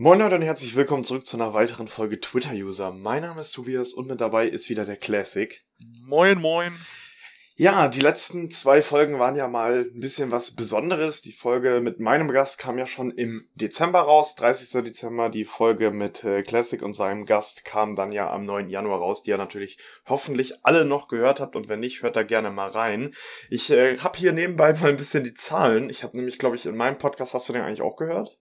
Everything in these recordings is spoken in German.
Moin Leute und herzlich willkommen zurück zu einer weiteren Folge Twitter-User. Mein Name ist Tobias und mit dabei ist wieder der Classic. Moin, moin. Ja, die letzten zwei Folgen waren ja mal ein bisschen was Besonderes. Die Folge mit meinem Gast kam ja schon im Dezember raus, 30. Dezember. Die Folge mit äh, Classic und seinem Gast kam dann ja am 9. Januar raus, die ihr natürlich hoffentlich alle noch gehört habt und wenn nicht, hört da gerne mal rein. Ich äh, habe hier nebenbei mal ein bisschen die Zahlen. Ich habe nämlich, glaube ich, in meinem Podcast, hast du den eigentlich auch gehört?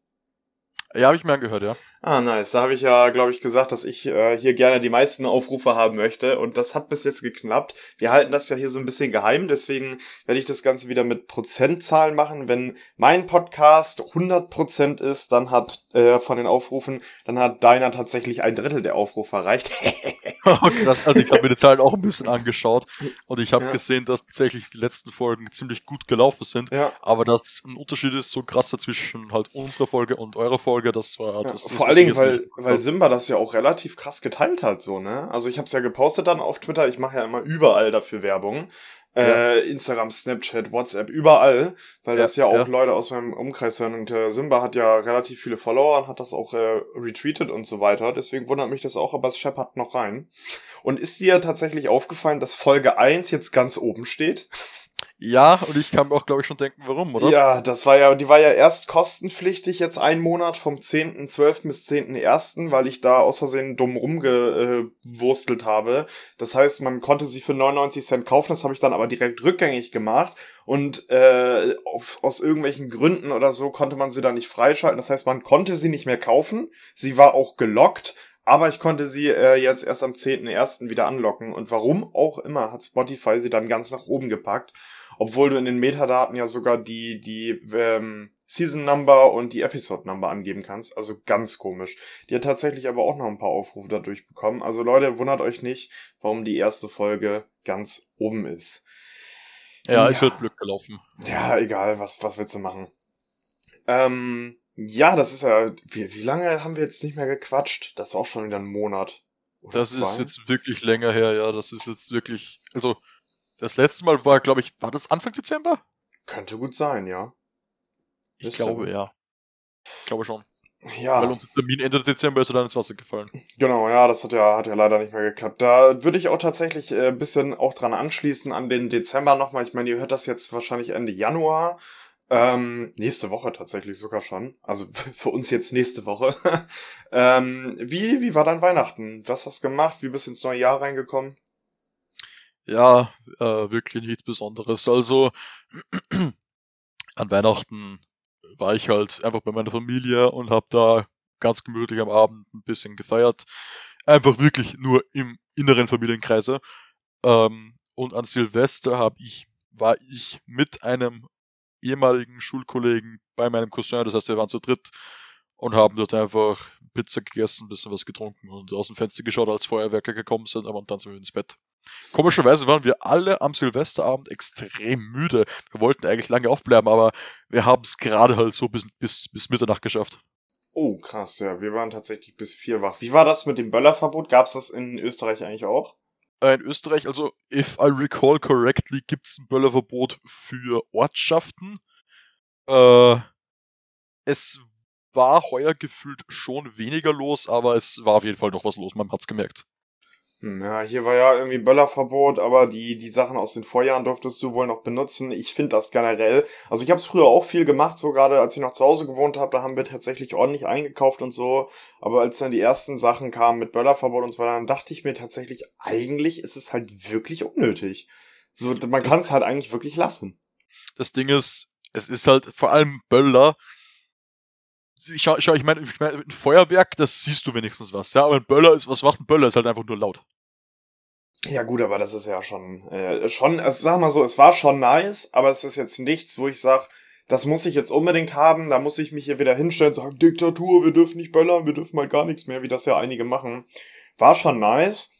Ja, habe ich mir angehört, ja. Ah, nice. Da habe ich ja, glaube ich, gesagt, dass ich äh, hier gerne die meisten Aufrufe haben möchte. Und das hat bis jetzt geklappt. Wir halten das ja hier so ein bisschen geheim. Deswegen werde ich das Ganze wieder mit Prozentzahlen machen. Wenn mein Podcast 100% ist, dann hat äh, von den Aufrufen, dann hat deiner tatsächlich ein Drittel der Aufrufe erreicht. oh, krass. Also ich habe mir die Zahlen auch ein bisschen angeschaut. Und ich habe ja. gesehen, dass tatsächlich die letzten Folgen ziemlich gut gelaufen sind. Ja. Aber dass ein Unterschied ist so krasser zwischen halt unserer Folge und eurer Folge, das war... Ja. Das, das vor allen Dingen, weil, weil Simba das ja auch relativ krass geteilt hat, so, ne? Also ich habe es ja gepostet dann auf Twitter, ich mache ja immer überall dafür Werbung. Ja. Äh, Instagram, Snapchat, WhatsApp, überall, weil ja, das ja auch ja. Leute aus meinem Umkreis hören. Und äh, Simba hat ja relativ viele Follower und hat das auch äh, retweetet und so weiter. Deswegen wundert mich das auch, aber es scheppert noch rein. Und ist dir tatsächlich aufgefallen, dass Folge 1 jetzt ganz oben steht? Ja, und ich kann mir auch, glaube ich, schon denken, warum, oder? Ja, das war ja, die war ja erst kostenpflichtig, jetzt ein Monat vom 10.12. bis 10.1., weil ich da aus Versehen dumm rumgewurstelt habe. Das heißt, man konnte sie für 99 Cent kaufen, das habe ich dann aber direkt rückgängig gemacht und äh, auf, aus irgendwelchen Gründen oder so konnte man sie dann nicht freischalten. Das heißt, man konnte sie nicht mehr kaufen. Sie war auch gelockt, aber ich konnte sie äh, jetzt erst am 10.1. wieder anlocken. Und warum auch immer hat Spotify sie dann ganz nach oben gepackt obwohl du in den Metadaten ja sogar die, die ähm, Season Number und die Episode Number angeben kannst. Also ganz komisch. Die hat tatsächlich aber auch noch ein paar Aufrufe dadurch bekommen. Also Leute, wundert euch nicht, warum die erste Folge ganz oben ist. Ja, ja. ist halt Glück gelaufen. Ja, egal, was, was willst du machen? Ähm, ja, das ist ja, wie, wie lange haben wir jetzt nicht mehr gequatscht? Das ist auch schon wieder ein Monat. das zwei? ist jetzt wirklich länger her, ja. Das ist jetzt wirklich, also, das letzte Mal war, glaube ich, war das Anfang Dezember? Könnte gut sein, ja. Ich Ist glaube, ja. Ich glaube schon. Ja. Weil unser Termin Ende Dezember ist er dann ins Wasser gefallen. Genau, ja, das hat ja, hat ja leider nicht mehr geklappt. Da würde ich auch tatsächlich äh, ein bisschen auch dran anschließen an den Dezember nochmal. Ich meine, ihr hört das jetzt wahrscheinlich Ende Januar. Ähm, nächste Woche tatsächlich sogar schon. Also für uns jetzt nächste Woche. ähm, wie, wie war dein Weihnachten? Was hast du gemacht? Wie bist du ins neue Jahr reingekommen? Ja, äh, wirklich nichts Besonderes. Also an Weihnachten war ich halt einfach bei meiner Familie und habe da ganz gemütlich am Abend ein bisschen gefeiert. Einfach wirklich nur im inneren Familienkreise. Ähm, und an Silvester hab ich, war ich mit einem ehemaligen Schulkollegen bei meinem Cousin, das heißt, wir waren zu dritt und haben dort einfach Pizza gegessen, ein bisschen was getrunken und aus dem Fenster geschaut, als Feuerwerker gekommen sind, aber dann sind wir ins Bett. Komischerweise waren wir alle am Silvesterabend extrem müde. Wir wollten eigentlich lange aufbleiben, aber wir haben es gerade halt so bis, bis, bis Mitternacht geschafft. Oh, krass, ja. Wir waren tatsächlich bis vier wach. Wie war das mit dem Böllerverbot? Gab es das in Österreich eigentlich auch? Äh, in Österreich, also, if I recall correctly, gibt es ein Böllerverbot für Ortschaften. Äh, es war heuer gefühlt schon weniger los, aber es war auf jeden Fall noch was los, man hat's gemerkt. Ja, hier war ja irgendwie Böllerverbot, aber die, die Sachen aus den Vorjahren durftest du wohl noch benutzen. Ich finde das generell. Also ich habe es früher auch viel gemacht, so gerade als ich noch zu Hause gewohnt habe, da haben wir tatsächlich ordentlich eingekauft und so. Aber als dann die ersten Sachen kamen mit Böllerverbot und so weiter, dann dachte ich mir tatsächlich, eigentlich ist es halt wirklich unnötig. So, man kann es halt eigentlich wirklich lassen. Das Ding ist, es ist halt vor allem Böller, ich schau, schau ich meine, ich mein, ein Feuerwerk, das siehst du wenigstens was, ja, aber ein Böller ist, was macht ein Böller? Ist halt einfach nur laut. Ja gut, aber das ist ja schon, äh, schon, also sag mal so, es war schon nice, aber es ist jetzt nichts, wo ich sag, das muss ich jetzt unbedingt haben, da muss ich mich hier wieder hinstellen sagen, Diktatur, wir dürfen nicht böllern, wir dürfen mal gar nichts mehr, wie das ja einige machen. War schon nice,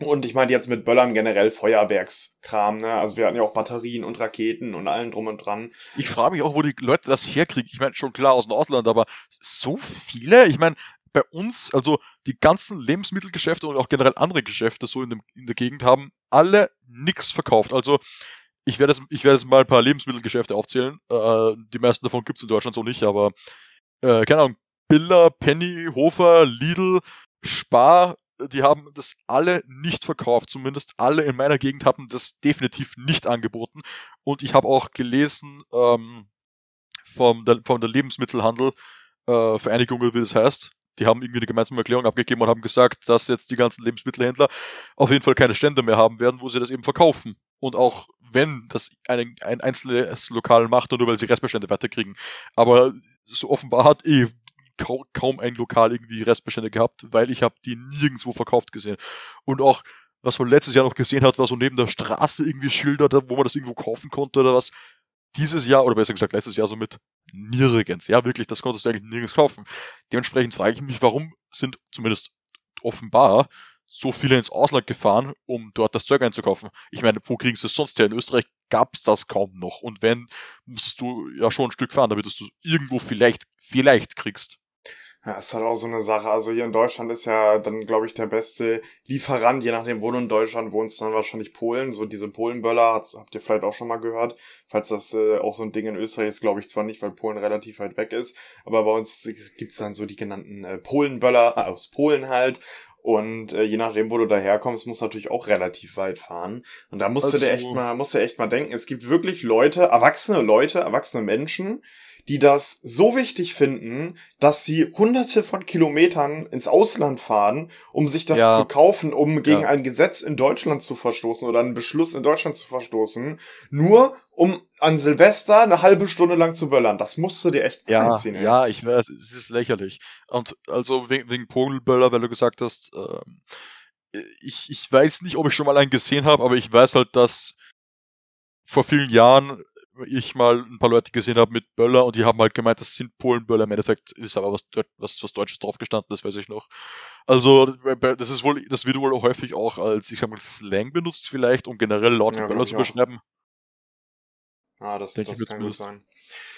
und ich meine jetzt mit Böllern generell Feuerwerkskram, ne? Also wir hatten ja auch Batterien und Raketen und allen drum und dran. Ich frage mich auch, wo die Leute das herkriegen. Ich meine, schon klar aus dem Ausland, aber so viele? Ich meine, bei uns, also die ganzen Lebensmittelgeschäfte und auch generell andere Geschäfte so in, dem, in der Gegend haben alle nix verkauft. Also ich werde jetzt, ich werde jetzt mal ein paar Lebensmittelgeschäfte aufzählen. Äh, die meisten davon gibt's in Deutschland so nicht, aber äh, keine Ahnung, Billa, Penny, Hofer, Lidl, Spar, die haben das alle nicht verkauft. Zumindest alle in meiner Gegend haben das definitiv nicht angeboten. Und ich habe auch gelesen ähm, vom, der, vom der Lebensmittelhandel äh, Vereinigung, wie das heißt, die haben irgendwie eine gemeinsame Erklärung abgegeben und haben gesagt, dass jetzt die ganzen Lebensmittelhändler auf jeden Fall keine Stände mehr haben werden, wo sie das eben verkaufen. Und auch wenn das ein, ein einzelnes Lokal macht, nur weil sie Restbestände weiterkriegen. Aber so offenbar hat eh kaum, ein Lokal irgendwie Restbestände gehabt, weil ich habe die nirgendwo verkauft gesehen. Und auch, was man letztes Jahr noch gesehen hat, war so neben der Straße irgendwie Schilder, wo man das irgendwo kaufen konnte oder was. Dieses Jahr, oder besser gesagt letztes Jahr so mit nirgends. Ja, wirklich, das konntest du eigentlich nirgends kaufen. Dementsprechend frage ich mich, warum sind zumindest offenbar so viele ins Ausland gefahren, um dort das Zeug einzukaufen. Ich meine, wo kriegen sie es sonst her? In Österreich gab es das kaum noch. Und wenn, musstest du ja schon ein Stück fahren, damit du es irgendwo vielleicht, vielleicht kriegst. Ja, ist halt auch so eine Sache. Also hier in Deutschland ist ja dann, glaube ich, der beste Lieferant, je nachdem, wo du in Deutschland wohnst, dann wahrscheinlich Polen. So diese Polenböller habt ihr vielleicht auch schon mal gehört. Falls das äh, auch so ein Ding in Österreich ist, glaube ich zwar nicht, weil Polen relativ weit weg ist. Aber bei uns gibt's dann so die genannten äh, Polenböller, äh, aus Polen halt. Und äh, je nachdem, wo du daherkommst, musst du natürlich auch relativ weit fahren. Und da musst also, du dir echt mal, musst du echt mal denken, es gibt wirklich Leute, erwachsene Leute, erwachsene Menschen, die das so wichtig finden, dass sie hunderte von Kilometern ins Ausland fahren, um sich das ja. zu kaufen, um gegen ja. ein Gesetz in Deutschland zu verstoßen oder einen Beschluss in Deutschland zu verstoßen, nur um an Silvester eine halbe Stunde lang zu böllern. Das musst du dir echt ja, reinziehen. Ey. Ja, ich weiß, es ist lächerlich. Und also wegen, wegen Pogelböller, weil du gesagt hast, äh, ich, ich weiß nicht, ob ich schon mal einen gesehen habe, aber ich weiß halt, dass vor vielen Jahren ich mal ein paar Leute gesehen habe mit Böller und die haben halt gemeint, das sind Polenböller. Im Endeffekt ist aber was, was, was Deutsches drauf gestanden, das weiß ich noch. Also, das ist wohl, das wird wohl häufig auch als, ich sag mal, Slang benutzt vielleicht, um generell laute ja, Böller zu beschreiben. Ah, das, Denke das kann gut sein.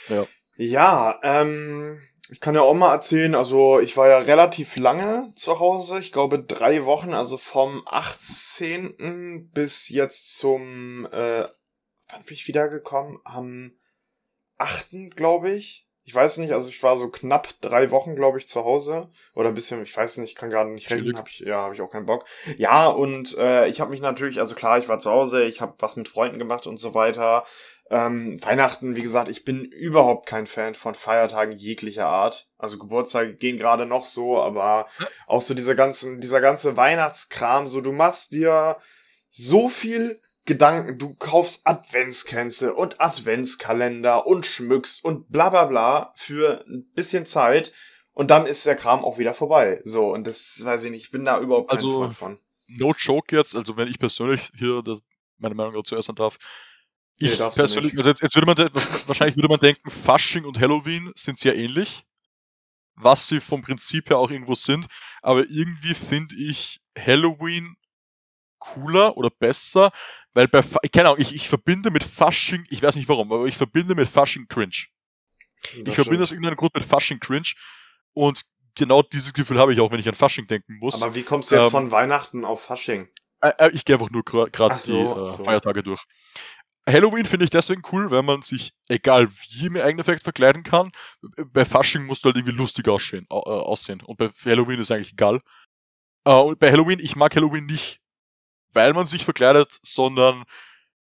Ja. Ja, ähm, ich kann ja auch mal erzählen, also ich war ja relativ lange zu Hause, ich glaube drei Wochen, also vom 18. bis jetzt zum äh, wann bin ich wiedergekommen? Am 8. glaube ich. Ich weiß nicht, also ich war so knapp drei Wochen, glaube ich, zu Hause. Oder ein bisschen, ich weiß nicht, ich kann gerade nicht rechnen, hab ich, ja, habe ich auch keinen Bock. Ja, und äh, ich habe mich natürlich, also klar, ich war zu Hause, ich habe was mit Freunden gemacht und so weiter. Ähm, Weihnachten, wie gesagt, ich bin überhaupt kein Fan von Feiertagen jeglicher Art. Also Geburtstage gehen gerade noch so, aber auch so dieser ganzen, dieser ganze Weihnachtskram, so du machst dir so viel Gedanken, du kaufst Adventskränze und Adventskalender und schmückst und bla bla bla für ein bisschen Zeit und dann ist der Kram auch wieder vorbei. So, und das weiß ich nicht, ich bin da überhaupt kein also, Fan von. No joke jetzt, also wenn ich persönlich hier meine Meinung dazu äußern darf, ich nee, persönlich, also jetzt, jetzt würde man, wahrscheinlich würde man denken, Fasching und Halloween sind sehr ähnlich, was sie vom Prinzip her auch irgendwo sind, aber irgendwie finde ich Halloween cooler oder besser, weil bei, keine Ahnung, ich, ich verbinde mit Fasching, ich weiß nicht warum, aber ich verbinde mit Fasching Cringe. Das ich verbinde aus irgendeinem Grund mit Fasching Cringe und genau dieses Gefühl habe ich auch, wenn ich an Fasching denken muss. Aber wie kommst du jetzt ähm, von Weihnachten auf Fasching? Äh, ich gehe einfach nur gerade so, die äh, so. Feiertage durch. Halloween finde ich deswegen cool, weil man sich, egal wie im Endeffekt verkleiden kann. Bei Fasching musst du halt irgendwie lustig aussehen, äh, aussehen. Und bei Halloween ist eigentlich egal. Äh, und bei Halloween, ich mag Halloween nicht weil man sich verkleidet, sondern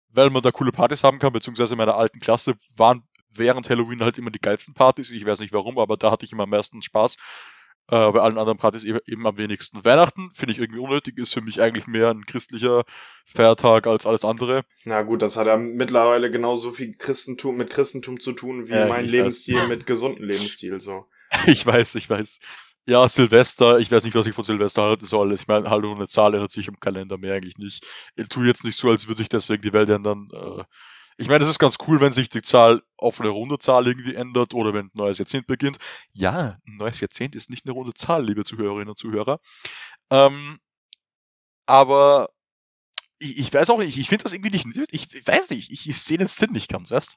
weil man da coole Partys haben kann, beziehungsweise in meiner alten Klasse waren während Halloween halt immer die geilsten Partys. Ich weiß nicht warum, aber da hatte ich immer am meisten Spaß. Äh, bei allen anderen Partys eben, eben am wenigsten. Weihnachten finde ich irgendwie unnötig, ist für mich eigentlich mehr ein christlicher Feiertag als alles andere. Na gut, das hat ja mittlerweile genauso viel Christentum mit Christentum zu tun wie äh, mein Lebensstil weiß. mit gesundem Lebensstil so. ich weiß, ich weiß. Ja, Silvester, ich weiß nicht, was ich von Silvester halten soll. Ich meine, hallo, eine Zahl ändert sich im Kalender mehr eigentlich nicht. Ich tue jetzt nicht so, als würde sich deswegen die Welt ändern. Äh, ich meine, es ist ganz cool, wenn sich die Zahl auf eine runde Zahl irgendwie ändert oder wenn ein neues Jahrzehnt beginnt. Ja, ein neues Jahrzehnt ist nicht eine runde Zahl, liebe Zuhörerinnen und Zuhörer. Ähm, aber ich, ich, weiß auch nicht, ich finde das irgendwie nicht Ich, ich weiß nicht, ich, ich sehe den Sinn nicht ganz, weißt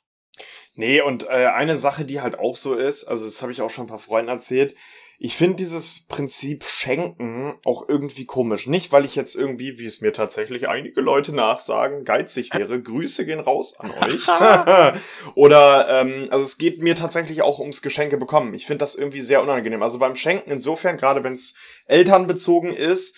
Nee, und äh, eine Sache, die halt auch so ist, also das habe ich auch schon ein paar Freunden erzählt, ich finde dieses Prinzip Schenken auch irgendwie komisch. Nicht, weil ich jetzt irgendwie, wie es mir tatsächlich einige Leute nachsagen, geizig wäre. Grüße gehen raus an euch. Oder, ähm, also es geht mir tatsächlich auch ums Geschenke bekommen. Ich finde das irgendwie sehr unangenehm. Also beim Schenken insofern, gerade wenn es elternbezogen ist,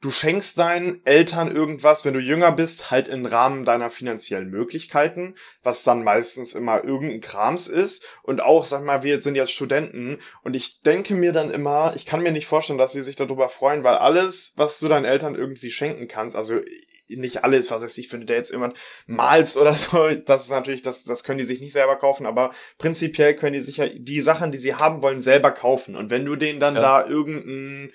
du schenkst deinen Eltern irgendwas, wenn du jünger bist, halt im Rahmen deiner finanziellen Möglichkeiten, was dann meistens immer irgendein Krams ist. Und auch, sag mal, wir sind jetzt Studenten und ich denke mir dann immer, ich kann mir nicht vorstellen, dass sie sich darüber freuen, weil alles, was du deinen Eltern irgendwie schenken kannst, also nicht alles, was weiß ich, finde, der jetzt jemand malst oder so, das ist natürlich, das, das können die sich nicht selber kaufen, aber prinzipiell können die sich ja die Sachen, die sie haben wollen, selber kaufen. Und wenn du denen dann ja. da irgendein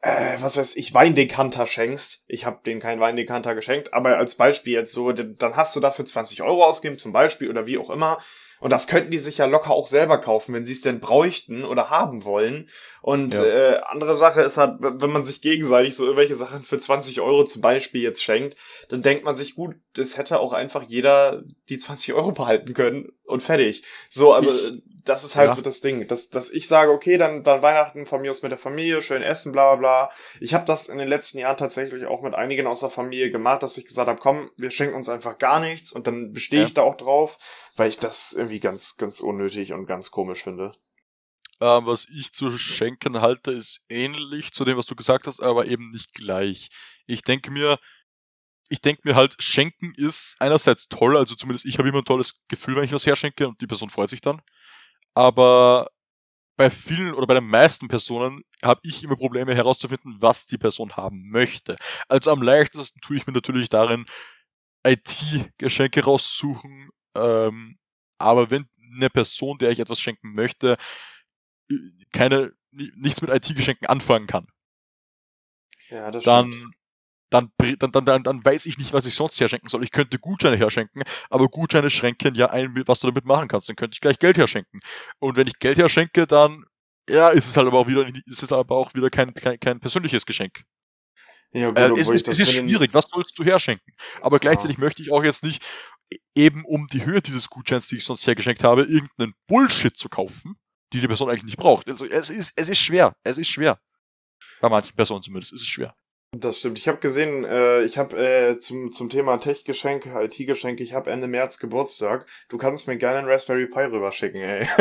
äh, was weiß ich, Weindekanter schenkst. Ich habe denen keinen Weindekanter geschenkt, aber als Beispiel jetzt so, dann hast du dafür 20 Euro ausgegeben zum Beispiel oder wie auch immer. Und das könnten die sich ja locker auch selber kaufen, wenn sie es denn bräuchten oder haben wollen. Und ja. äh, andere Sache ist halt, wenn man sich gegenseitig so irgendwelche Sachen für 20 Euro zum Beispiel jetzt schenkt, dann denkt man sich, gut, das hätte auch einfach jeder die 20 Euro behalten können und fertig. So, also ich, das ist halt ja. so das Ding, dass, dass ich sage, okay, dann, dann Weihnachten von mir aus mit der Familie, schön essen, bla bla bla. Ich habe das in den letzten Jahren tatsächlich auch mit einigen aus der Familie gemacht, dass ich gesagt habe, komm, wir schenken uns einfach gar nichts und dann bestehe ja. ich da auch drauf, weil ich das irgendwie ganz, ganz unnötig und ganz komisch finde. Ähm, was ich zu schenken halte, ist ähnlich zu dem, was du gesagt hast, aber eben nicht gleich. Ich denke mir, ich denke mir halt, schenken ist einerseits toll, also zumindest ich habe immer ein tolles Gefühl, wenn ich was herschenke und die Person freut sich dann aber bei vielen oder bei den meisten Personen habe ich immer Probleme herauszufinden, was die Person haben möchte. Also am leichtesten tue ich mir natürlich darin, IT-Geschenke raussuchen. Ähm, aber wenn eine Person, der ich etwas schenken möchte, äh, keine nichts mit IT-Geschenken anfangen kann, ja, dann stimmt dann, dann, dann, dann weiß ich nicht, was ich sonst herschenken soll. Ich könnte Gutscheine herschenken, aber Gutscheine schränken ja ein, was du damit machen kannst. Dann könnte ich gleich Geld herschenken. Und wenn ich Geld herschenke, dann, ja, ist es halt aber auch wieder, ist es aber auch wieder kein, kein, kein persönliches Geschenk. Ja, gut, äh, es, ist, es ist schwierig, was sollst du herschenken? Aber gleichzeitig ja. möchte ich auch jetzt nicht, eben um die Höhe dieses Gutscheins, die ich sonst hergeschenkt habe, irgendeinen Bullshit zu kaufen, die die Person eigentlich nicht braucht. Also es ist, es ist schwer. Es ist schwer. Bei manchen Personen zumindest ist es schwer. Das stimmt. Ich habe gesehen, äh, ich habe äh, zum, zum Thema Tech-Geschenke, IT-Geschenke, ich habe Ende März Geburtstag. Du kannst mir gerne einen Raspberry Pi rüberschicken, ey.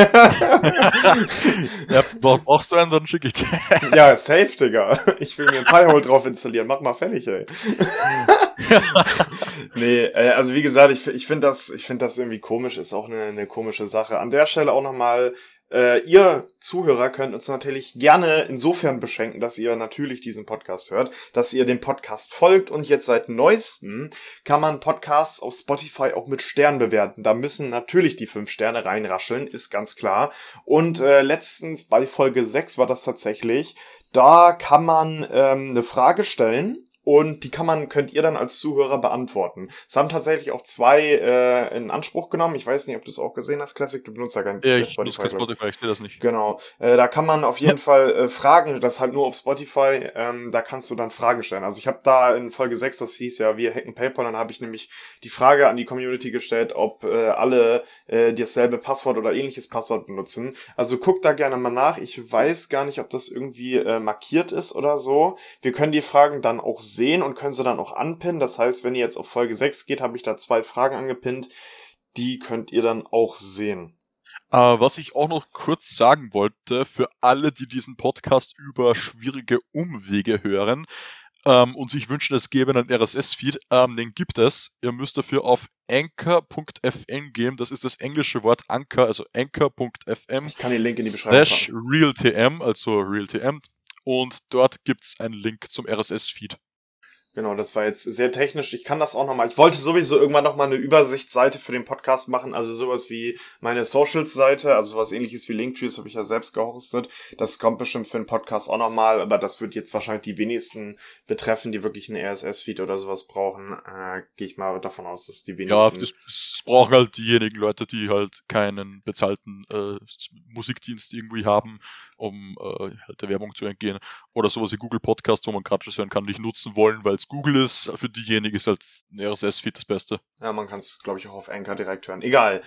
ja, brauchst du einen, dann schicke ich dir. ja, safe, Digga. Ich will mir ein Pi-Hole drauf installieren. Mach mal fertig, ey. nee, äh, also wie gesagt, ich, ich finde das, ich finde das irgendwie komisch, ist auch eine, eine komische Sache. An der Stelle auch nochmal äh, ihr Zuhörer könnt uns natürlich gerne insofern beschenken, dass ihr natürlich diesen Podcast hört, dass ihr dem Podcast folgt und jetzt seit neuestem kann man Podcasts auf Spotify auch mit Sternen bewerten. Da müssen natürlich die fünf Sterne reinrascheln, ist ganz klar. Und äh, letztens bei Folge 6 war das tatsächlich. Da kann man ähm, eine Frage stellen und die kann man, könnt ihr dann als Zuhörer beantworten. Es haben tatsächlich auch zwei äh, in Anspruch genommen. Ich weiß nicht, ob du es auch gesehen hast, Classic. Du benutzt ja gar nicht ja, ich Spotify. Nutze Spotify, ich sehe das nicht. Genau. Äh, da kann man auf jeden Fall äh, Fragen, das halt nur auf Spotify, ähm, da kannst du dann Fragen stellen. Also ich habe da in Folge 6, das hieß ja, wir hacken PayPal, dann habe ich nämlich die Frage an die Community gestellt, ob äh, alle äh, dasselbe Passwort oder ähnliches Passwort benutzen. Also guck da gerne mal nach. Ich weiß gar nicht, ob das irgendwie äh, markiert ist oder so. Wir können die Fragen dann auch sehen und können sie dann auch anpinnen. Das heißt, wenn ihr jetzt auf Folge 6 geht, habe ich da zwei Fragen angepinnt. Die könnt ihr dann auch sehen. Äh, was ich auch noch kurz sagen wollte, für alle, die diesen Podcast über schwierige Umwege hören ähm, und sich wünschen, es gäbe einen RSS-Feed, ähm, den gibt es. Ihr müsst dafür auf anchor.fm gehen. Das ist das englische Wort Anchor, also anchor.fm. Ich kann den Link in die Beschreibung slash realtm, also realtm. Und dort gibt es einen Link zum RSS-Feed. Genau, das war jetzt sehr technisch. Ich kann das auch nochmal. Ich wollte sowieso irgendwann nochmal eine Übersichtsseite für den Podcast machen, also sowas wie meine Socials-Seite, also sowas ähnliches wie Linktree, das habe ich ja selbst gehostet. Das kommt bestimmt für den Podcast auch nochmal, aber das wird jetzt wahrscheinlich die wenigsten betreffen, die wirklich einen RSS-Feed oder sowas brauchen. Äh, Gehe ich mal davon aus, dass die wenigsten. Ja, das, brauchen halt diejenigen Leute, die halt keinen bezahlten äh, Musikdienst irgendwie haben, um äh, halt der Werbung zu entgehen. Oder sowas wie Google Podcasts, wo man gratis hören kann, nicht nutzen wollen, weil es Google ist, für diejenigen ist halt ein RSS-Feed das Beste. Ja, man kann es, glaube ich, auch auf Anchor direkt hören. Egal.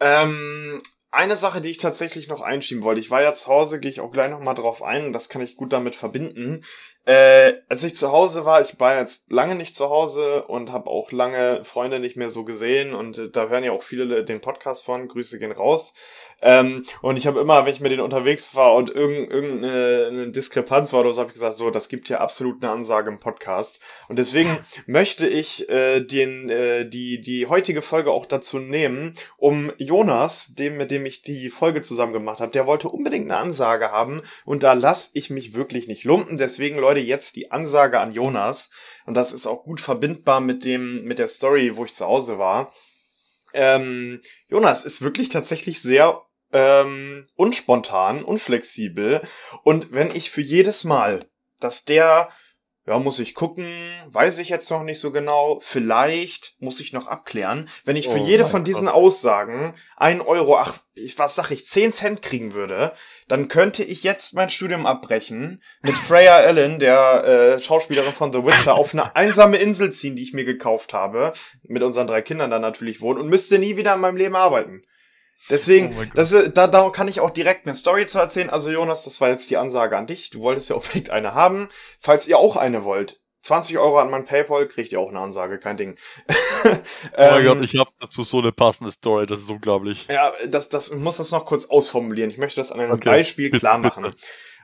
Ähm, eine Sache, die ich tatsächlich noch einschieben wollte. Ich war ja zu Hause, gehe ich auch gleich nochmal drauf ein und das kann ich gut damit verbinden. Äh, als ich zu Hause war, ich war jetzt lange nicht zu Hause und habe auch lange Freunde nicht mehr so gesehen und äh, da hören ja auch viele den Podcast von. Grüße gehen raus. Ähm, und ich habe immer, wenn ich mit denen unterwegs war und irgendeine, Diskrepanz war oder so, habe ich gesagt, so, das gibt hier absolut eine Ansage im Podcast. Und deswegen möchte ich äh, den, äh, die, die heutige Folge auch dazu nehmen, um Jonas, dem, mit dem ich die Folge zusammen gemacht habe, der wollte unbedingt eine Ansage haben und da lasse ich mich wirklich nicht lumpen. Deswegen, Leute, jetzt die Ansage an Jonas. Und das ist auch gut verbindbar mit dem, mit der Story, wo ich zu Hause war. Ähm, Jonas ist wirklich tatsächlich sehr ähm, unspontan, unflexibel. Und wenn ich für jedes Mal, dass der, ja, muss ich gucken, weiß ich jetzt noch nicht so genau, vielleicht muss ich noch abklären, wenn ich für oh jede von diesen Gott. Aussagen ein Euro, ach, was sag ich, zehn Cent kriegen würde, dann könnte ich jetzt mein Studium abbrechen, mit Freya Allen, der äh, Schauspielerin von The Witcher, auf eine einsame Insel ziehen, die ich mir gekauft habe, mit unseren drei Kindern dann natürlich wohnen und müsste nie wieder in meinem Leben arbeiten. Deswegen, oh das, da, da kann ich auch direkt eine Story zu erzählen. Also Jonas, das war jetzt die Ansage an dich. Du wolltest ja unbedingt eine haben. Falls ihr auch eine wollt, 20 Euro an mein PayPal, kriegt ihr auch eine Ansage, kein Ding. oh mein Gott, ähm, ich habe dazu so eine passende Story, das ist unglaublich. Ja, das, das ich muss das noch kurz ausformulieren. Ich möchte das an einem okay. Beispiel klar machen.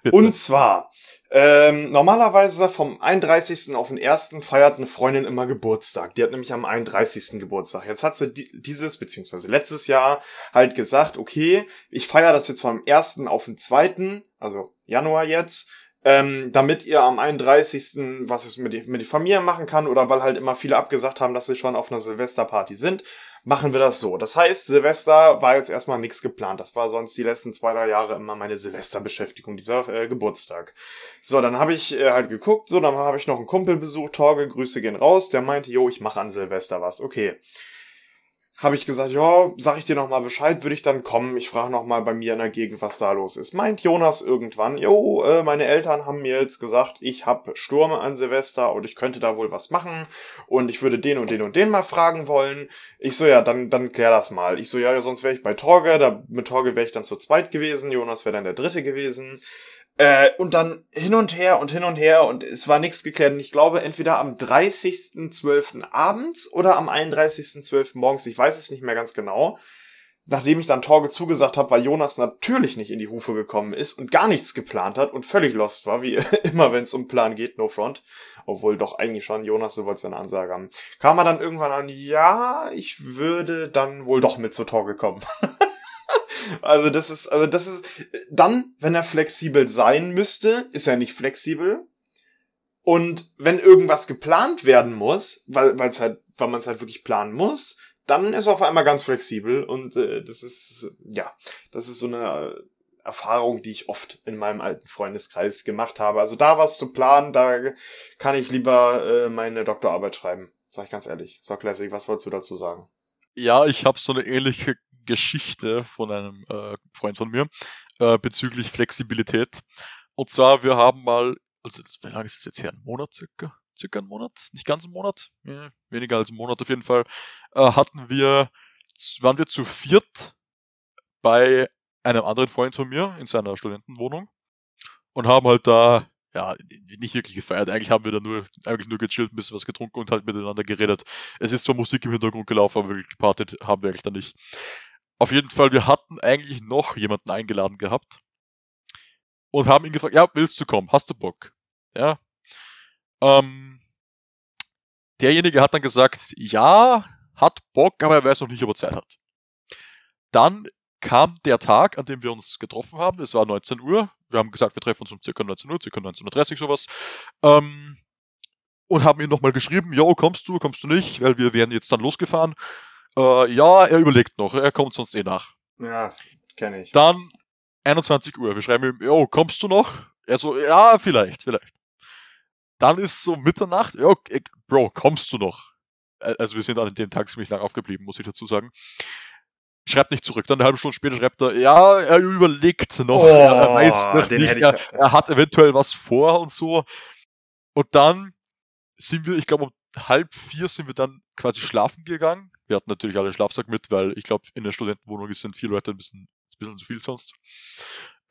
Bitte. Und zwar, ähm, normalerweise vom 31. auf den 1. feiert eine Freundin immer Geburtstag. Die hat nämlich am 31. Geburtstag. Jetzt hat sie dieses, beziehungsweise letztes Jahr halt gesagt, okay, ich feiere das jetzt vom 1. auf den 2., also Januar jetzt, ähm, damit ihr am 31. was es mit, mit Familie machen kann oder weil halt immer viele abgesagt haben, dass sie schon auf einer Silvesterparty sind, machen wir das so. Das heißt, Silvester war jetzt erstmal nichts geplant. Das war sonst die letzten zwei, drei Jahre immer meine Silvesterbeschäftigung, dieser äh, Geburtstag. So, dann habe ich äh, halt geguckt, so, dann habe ich noch einen Kumpel besucht, Torge, Grüße gehen raus, der meinte, jo, ich mache an Silvester was. Okay habe ich gesagt, ja, sag ich dir noch mal Bescheid, würde ich dann kommen. Ich frage noch mal bei mir in der Gegend, was da los ist. Meint Jonas irgendwann, jo, äh, meine Eltern haben mir jetzt gesagt, ich habe Stürme an Silvester und ich könnte da wohl was machen und ich würde den und den und den mal fragen wollen. Ich so, ja, dann, dann klär das mal. Ich so, ja, sonst wäre ich bei Torge, da, mit Torge wäre ich dann zu zweit gewesen, Jonas wäre dann der dritte gewesen. Äh, und dann hin und her und hin und her und es war nichts geklärt. Und ich glaube, entweder am 30.12. abends oder am 31.12. morgens, ich weiß es nicht mehr ganz genau. Nachdem ich dann Torge zugesagt habe, weil Jonas natürlich nicht in die Hufe gekommen ist und gar nichts geplant hat und völlig lost war, wie immer, wenn es um Plan geht, no front. Obwohl doch eigentlich schon, Jonas, du wolltest eine Ansage haben. Kam er dann irgendwann an, ja, ich würde dann wohl doch mit zu Torge kommen. Also das ist, also das ist, dann, wenn er flexibel sein müsste, ist er nicht flexibel. Und wenn irgendwas geplant werden muss, weil, weil es halt, weil man es halt wirklich planen muss, dann ist er auf einmal ganz flexibel und äh, das ist, ja, das ist so eine Erfahrung, die ich oft in meinem alten Freundeskreis gemacht habe. Also da was zu planen, da kann ich lieber äh, meine Doktorarbeit schreiben. Sag ich ganz ehrlich. So, Classic, was wolltest du dazu sagen? Ja, ich habe so eine ähnliche Geschichte von einem äh, Freund von mir äh, bezüglich Flexibilität. Und zwar, wir haben mal, also wie lange ist das jetzt her? Ein Monat circa? Circa einen Monat? Nicht ganz einen Monat? Ja, weniger als einen Monat auf jeden Fall. Äh, hatten wir, waren wir zu viert bei einem anderen Freund von mir in seiner Studentenwohnung und haben halt da ja, nicht wirklich gefeiert. Eigentlich haben wir da nur, eigentlich nur gechillt, ein bisschen was getrunken und halt miteinander geredet. Es ist zwar Musik im Hintergrund gelaufen, aber wirklich gepartet haben wir eigentlich da nicht. Auf jeden Fall, wir hatten eigentlich noch jemanden eingeladen gehabt und haben ihn gefragt, ja, willst du kommen? Hast du Bock? Ja. Ähm, derjenige hat dann gesagt, ja, hat Bock, aber er weiß noch nicht, ob er Zeit hat. Dann kam der Tag, an dem wir uns getroffen haben. Es war 19 Uhr. Wir haben gesagt, wir treffen uns um circa 19 Uhr, circa 19.30 Uhr sowas. Ähm, und haben ihm nochmal geschrieben, jo, kommst du, kommst du nicht, weil wir wären jetzt dann losgefahren. Äh, ja, er überlegt noch, er kommt sonst eh nach. Ja, kenne ich. Dann 21 Uhr, wir schreiben ihm, jo, kommst du noch? Er so, ja, vielleicht, vielleicht. Dann ist so Mitternacht, jo, Bro, kommst du noch? Also wir sind an dem Tag ziemlich lang aufgeblieben, muss ich dazu sagen. Schreibt nicht zurück. Dann eine halbe Stunde später schreibt er, ja, er überlegt noch, oh, er weiß noch nicht, er, er hat eventuell was vor und so. Und dann sind wir, ich glaube, um halb vier sind wir dann quasi schlafen gegangen. Wir hatten natürlich alle Schlafsack mit, weil ich glaube, in der Studentenwohnung sind vier Leute ein bisschen bisschen zu viel sonst.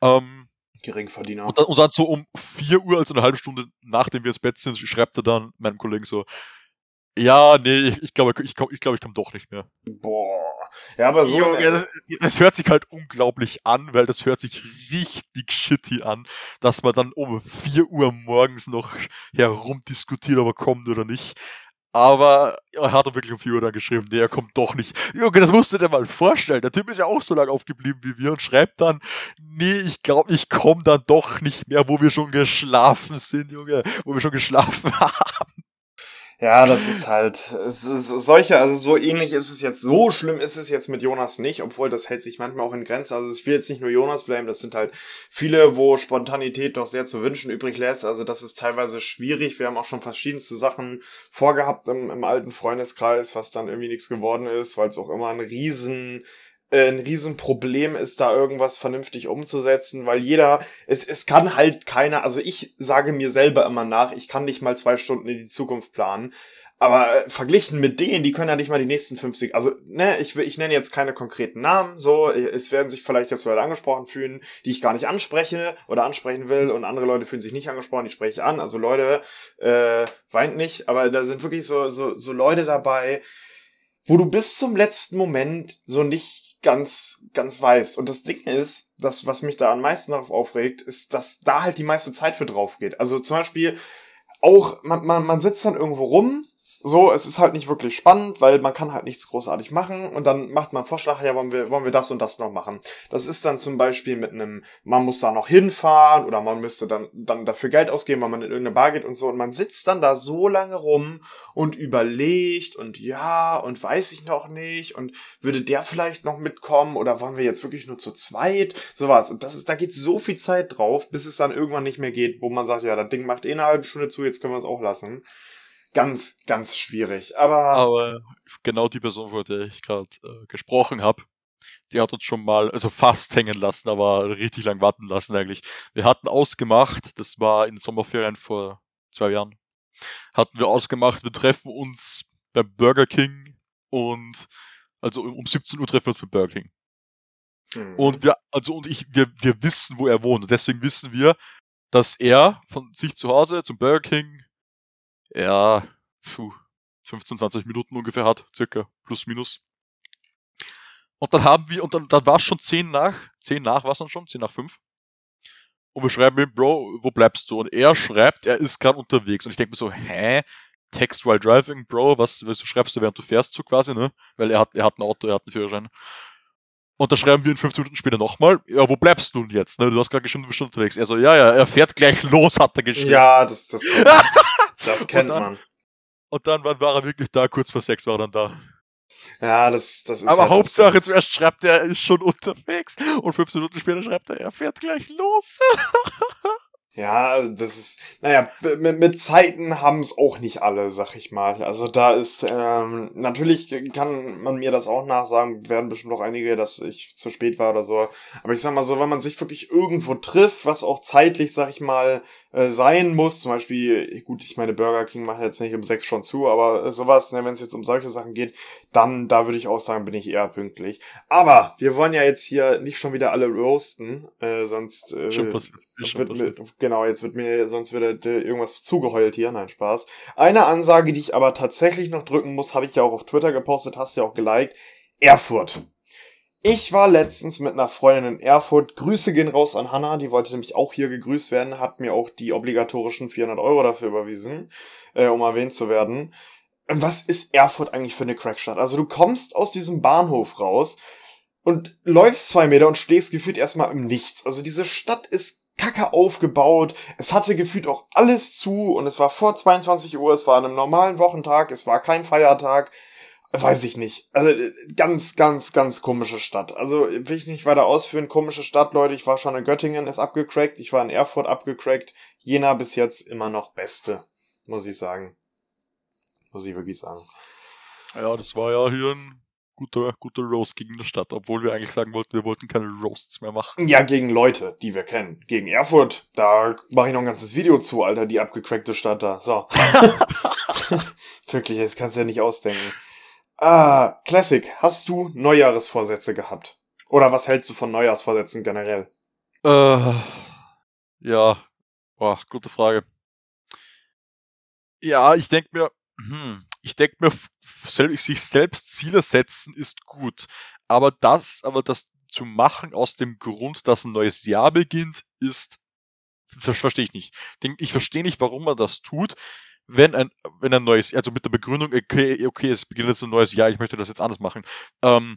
Ähm, Geringverdiener. und, dann, und dann so um 4 Uhr, also eine halbe Stunde nachdem wir ins Bett sind, schreibt er dann meinem Kollegen so, ja, nee, ich, ich glaube, ich, glaub, ich, glaub, ich komme doch nicht mehr. Boah. Ja, aber so. Junge, das, das hört sich halt unglaublich an, weil das hört sich richtig shitty an, dass man dann um 4 Uhr morgens noch herumdiskutiert, ob er kommt oder nicht. Aber er hat er wirklich um 4 Uhr dann geschrieben, nee, er kommt doch nicht. Junge, das musst du dir mal vorstellen. Der Typ ist ja auch so lange aufgeblieben wie wir und schreibt dann, nee, ich glaube, ich komme dann doch nicht mehr, wo wir schon geschlafen sind, Junge, wo wir schon geschlafen haben. Ja, das ist halt, solche, also so ähnlich ist es jetzt, so schlimm ist es jetzt mit Jonas nicht, obwohl das hält sich manchmal auch in Grenzen. Also es will jetzt nicht nur Jonas bleiben, das sind halt viele, wo Spontanität doch sehr zu wünschen übrig lässt. Also das ist teilweise schwierig. Wir haben auch schon verschiedenste Sachen vorgehabt im, im alten Freundeskreis, was dann irgendwie nichts geworden ist, weil es auch immer ein riesen ein Riesenproblem ist, da irgendwas vernünftig umzusetzen, weil jeder, es, es kann halt keiner, also ich sage mir selber immer nach, ich kann nicht mal zwei Stunden in die Zukunft planen, aber äh, verglichen mit denen, die können ja nicht mal die nächsten 50, also, ne, ich, ich nenne jetzt keine konkreten Namen, so, es werden sich vielleicht jetzt Leute angesprochen fühlen, die ich gar nicht anspreche oder ansprechen will und andere Leute fühlen sich nicht angesprochen, die spreche ich an, also Leute, äh, weint nicht, aber da sind wirklich so, so, so Leute dabei, wo du bis zum letzten Moment so nicht ganz, ganz weiß. Und das Ding ist, das, was mich da am meisten darauf aufregt, ist, dass da halt die meiste Zeit für drauf geht. Also zum Beispiel auch, man, man, man sitzt dann irgendwo rum. So, es ist halt nicht wirklich spannend, weil man kann halt nichts großartig machen. Und dann macht man Vorschlag, ja, wollen wir, wollen wir das und das noch machen. Das ist dann zum Beispiel mit einem, man muss da noch hinfahren oder man müsste dann, dann dafür Geld ausgeben, weil man in irgendeine Bar geht und so. Und man sitzt dann da so lange rum und überlegt und ja und weiß ich noch nicht. Und würde der vielleicht noch mitkommen oder wollen wir jetzt wirklich nur zu zweit, sowas. Und das ist, da geht so viel Zeit drauf, bis es dann irgendwann nicht mehr geht, wo man sagt, ja, das Ding macht eh eine halbe Stunde zu, jetzt können wir es auch lassen ganz, ganz schwierig. Aber, Aber genau die Person, vor der ich gerade äh, gesprochen habe, die hat uns schon mal, also fast hängen lassen, aber richtig lang warten lassen eigentlich. Wir hatten ausgemacht, das war in Sommerferien vor zwei Jahren, hatten wir ausgemacht, wir treffen uns beim Burger King und also um 17 Uhr treffen wir uns beim Burger King. Mhm. Und wir, also und ich, wir, wir wissen, wo er wohnt. Und deswegen wissen wir, dass er von sich zu Hause zum Burger King ja, puh, 15, 20 Minuten ungefähr hat, circa, plus minus. Und dann haben wir, und dann, dann war es schon 10 nach, 10 nach war es dann schon, 10 nach 5. Und wir schreiben ihm, Bro, wo bleibst du? Und er schreibt, er ist gerade unterwegs. Und ich denke mir so, hä? Text while driving, Bro, was, was schreibst du, während du fährst, so quasi, ne? Weil er hat, er hat ein Auto, er hat einen Führerschein. Und da schreiben wir ihn 15 Minuten später nochmal, ja, wo bleibst du denn jetzt? Ne? Du hast gerade geschrieben, du bist schon unterwegs. Er so, ja, ja, er fährt gleich los, hat er geschrieben. Ja, das, das, das kennt und dann, man. Und dann wann war er wirklich da, kurz vor sechs war er dann da. Ja, das, das ist. Aber halt Hauptsache zuerst schreibt er, er ist schon unterwegs und 15 Minuten später schreibt er, er fährt gleich los. Ja, also das ist, naja, mit, mit Zeiten haben es auch nicht alle, sag ich mal. Also da ist, ähm, natürlich kann man mir das auch nachsagen, werden bestimmt auch einige, dass ich zu spät war oder so. Aber ich sag mal so, wenn man sich wirklich irgendwo trifft, was auch zeitlich, sag ich mal, äh, sein muss. Zum Beispiel, gut, ich meine, Burger King macht jetzt nicht um sechs schon zu, aber sowas, ne, wenn es jetzt um solche Sachen geht, dann, da würde ich auch sagen, bin ich eher pünktlich. Aber wir wollen ja jetzt hier nicht schon wieder alle roasten, äh, sonst äh, schon passiert. Schon wird passiert. mir, genau, jetzt wird mir, sonst wird äh, irgendwas zugeheult hier, nein, Spaß. Eine Ansage, die ich aber tatsächlich noch drücken muss, habe ich ja auch auf Twitter gepostet, hast ja auch geliked. Erfurt. Ich war letztens mit einer Freundin in Erfurt. Grüße gehen raus an Hannah, die wollte nämlich auch hier gegrüßt werden, hat mir auch die obligatorischen 400 Euro dafür überwiesen, äh, um erwähnt zu werden. Und was ist Erfurt eigentlich für eine Crackstadt? Also du kommst aus diesem Bahnhof raus und läufst zwei Meter und stehst gefühlt erstmal im Nichts. Also diese Stadt ist kacke aufgebaut. Es hatte gefühlt auch alles zu und es war vor 22 Uhr, es war an einem normalen Wochentag, es war kein Feiertag. Weiß ich nicht. Also äh, ganz, ganz, ganz komische Stadt. Also will ich nicht weiter ausführen. Komische Stadt, Leute. Ich war schon in Göttingen, ist abgecrackt. Ich war in Erfurt abgecrackt. Jena bis jetzt immer noch beste, muss ich sagen. Muss ich wirklich sagen. Ja, das war ja hier ein guter, guter Roast gegen die Stadt, obwohl wir eigentlich sagen wollten, wir wollten keine Roasts mehr machen. Ja, gegen Leute, die wir kennen. Gegen Erfurt, da mache ich noch ein ganzes Video zu, Alter, die abgecrackte Stadt da. So. Wirklich, das kannst du ja nicht ausdenken. Ah, Classic, hast du Neujahresvorsätze gehabt? Oder was hältst du von Neujahrsvorsätzen generell? Äh, ja, boah, gute Frage. Ja, ich denke mir, hm, ich denke mir, sich selbst Ziele setzen ist gut. Aber das, aber das zu machen aus dem Grund, dass ein neues Jahr beginnt, ist, verstehe ich nicht. Ich verstehe nicht, warum man das tut, wenn ein, wenn ein neues, also mit der Begründung, okay, okay, es beginnt jetzt ein neues Jahr, ich möchte das jetzt anders machen. Ähm,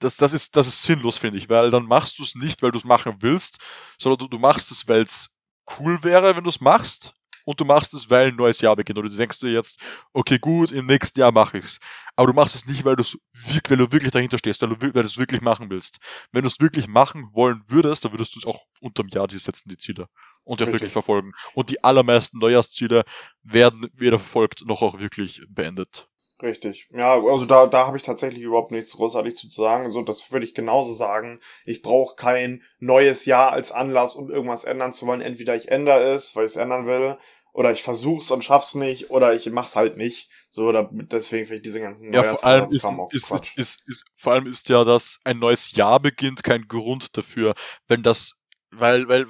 das, das ist, das ist sinnlos, finde ich, weil dann machst du es nicht, weil du es machen willst, sondern du, du machst es, weil es cool wäre, wenn du es machst und du machst es, weil ein neues Jahr beginnt. Oder du denkst dir jetzt, okay, gut, im nächsten Jahr mache ich's. Aber du machst es nicht, weil, weil du wirklich dahinter stehst, weil du, es wirklich machen willst. Wenn du es wirklich machen wollen würdest, dann würdest du es auch unterm Jahr die setzen, die Ziele. Und auch wirklich. wirklich verfolgen. Und die allermeisten Neujahrsziele werden weder verfolgt noch auch wirklich beendet. Richtig. Ja, also da, da habe ich tatsächlich überhaupt nichts großartig zu sagen. So, das würde ich genauso sagen. Ich brauche kein neues Jahr als Anlass, um irgendwas ändern zu wollen. Entweder ich ändere es, weil ich es ändern will, oder ich versuch's und schaff's nicht, oder ich mach's halt nicht. So, oder deswegen finde ich diese ganzen Ja, vor allem ist, ist, ist, ist, ist, vor allem ist ja, dass ein neues Jahr beginnt, kein Grund dafür, wenn das, weil, weil,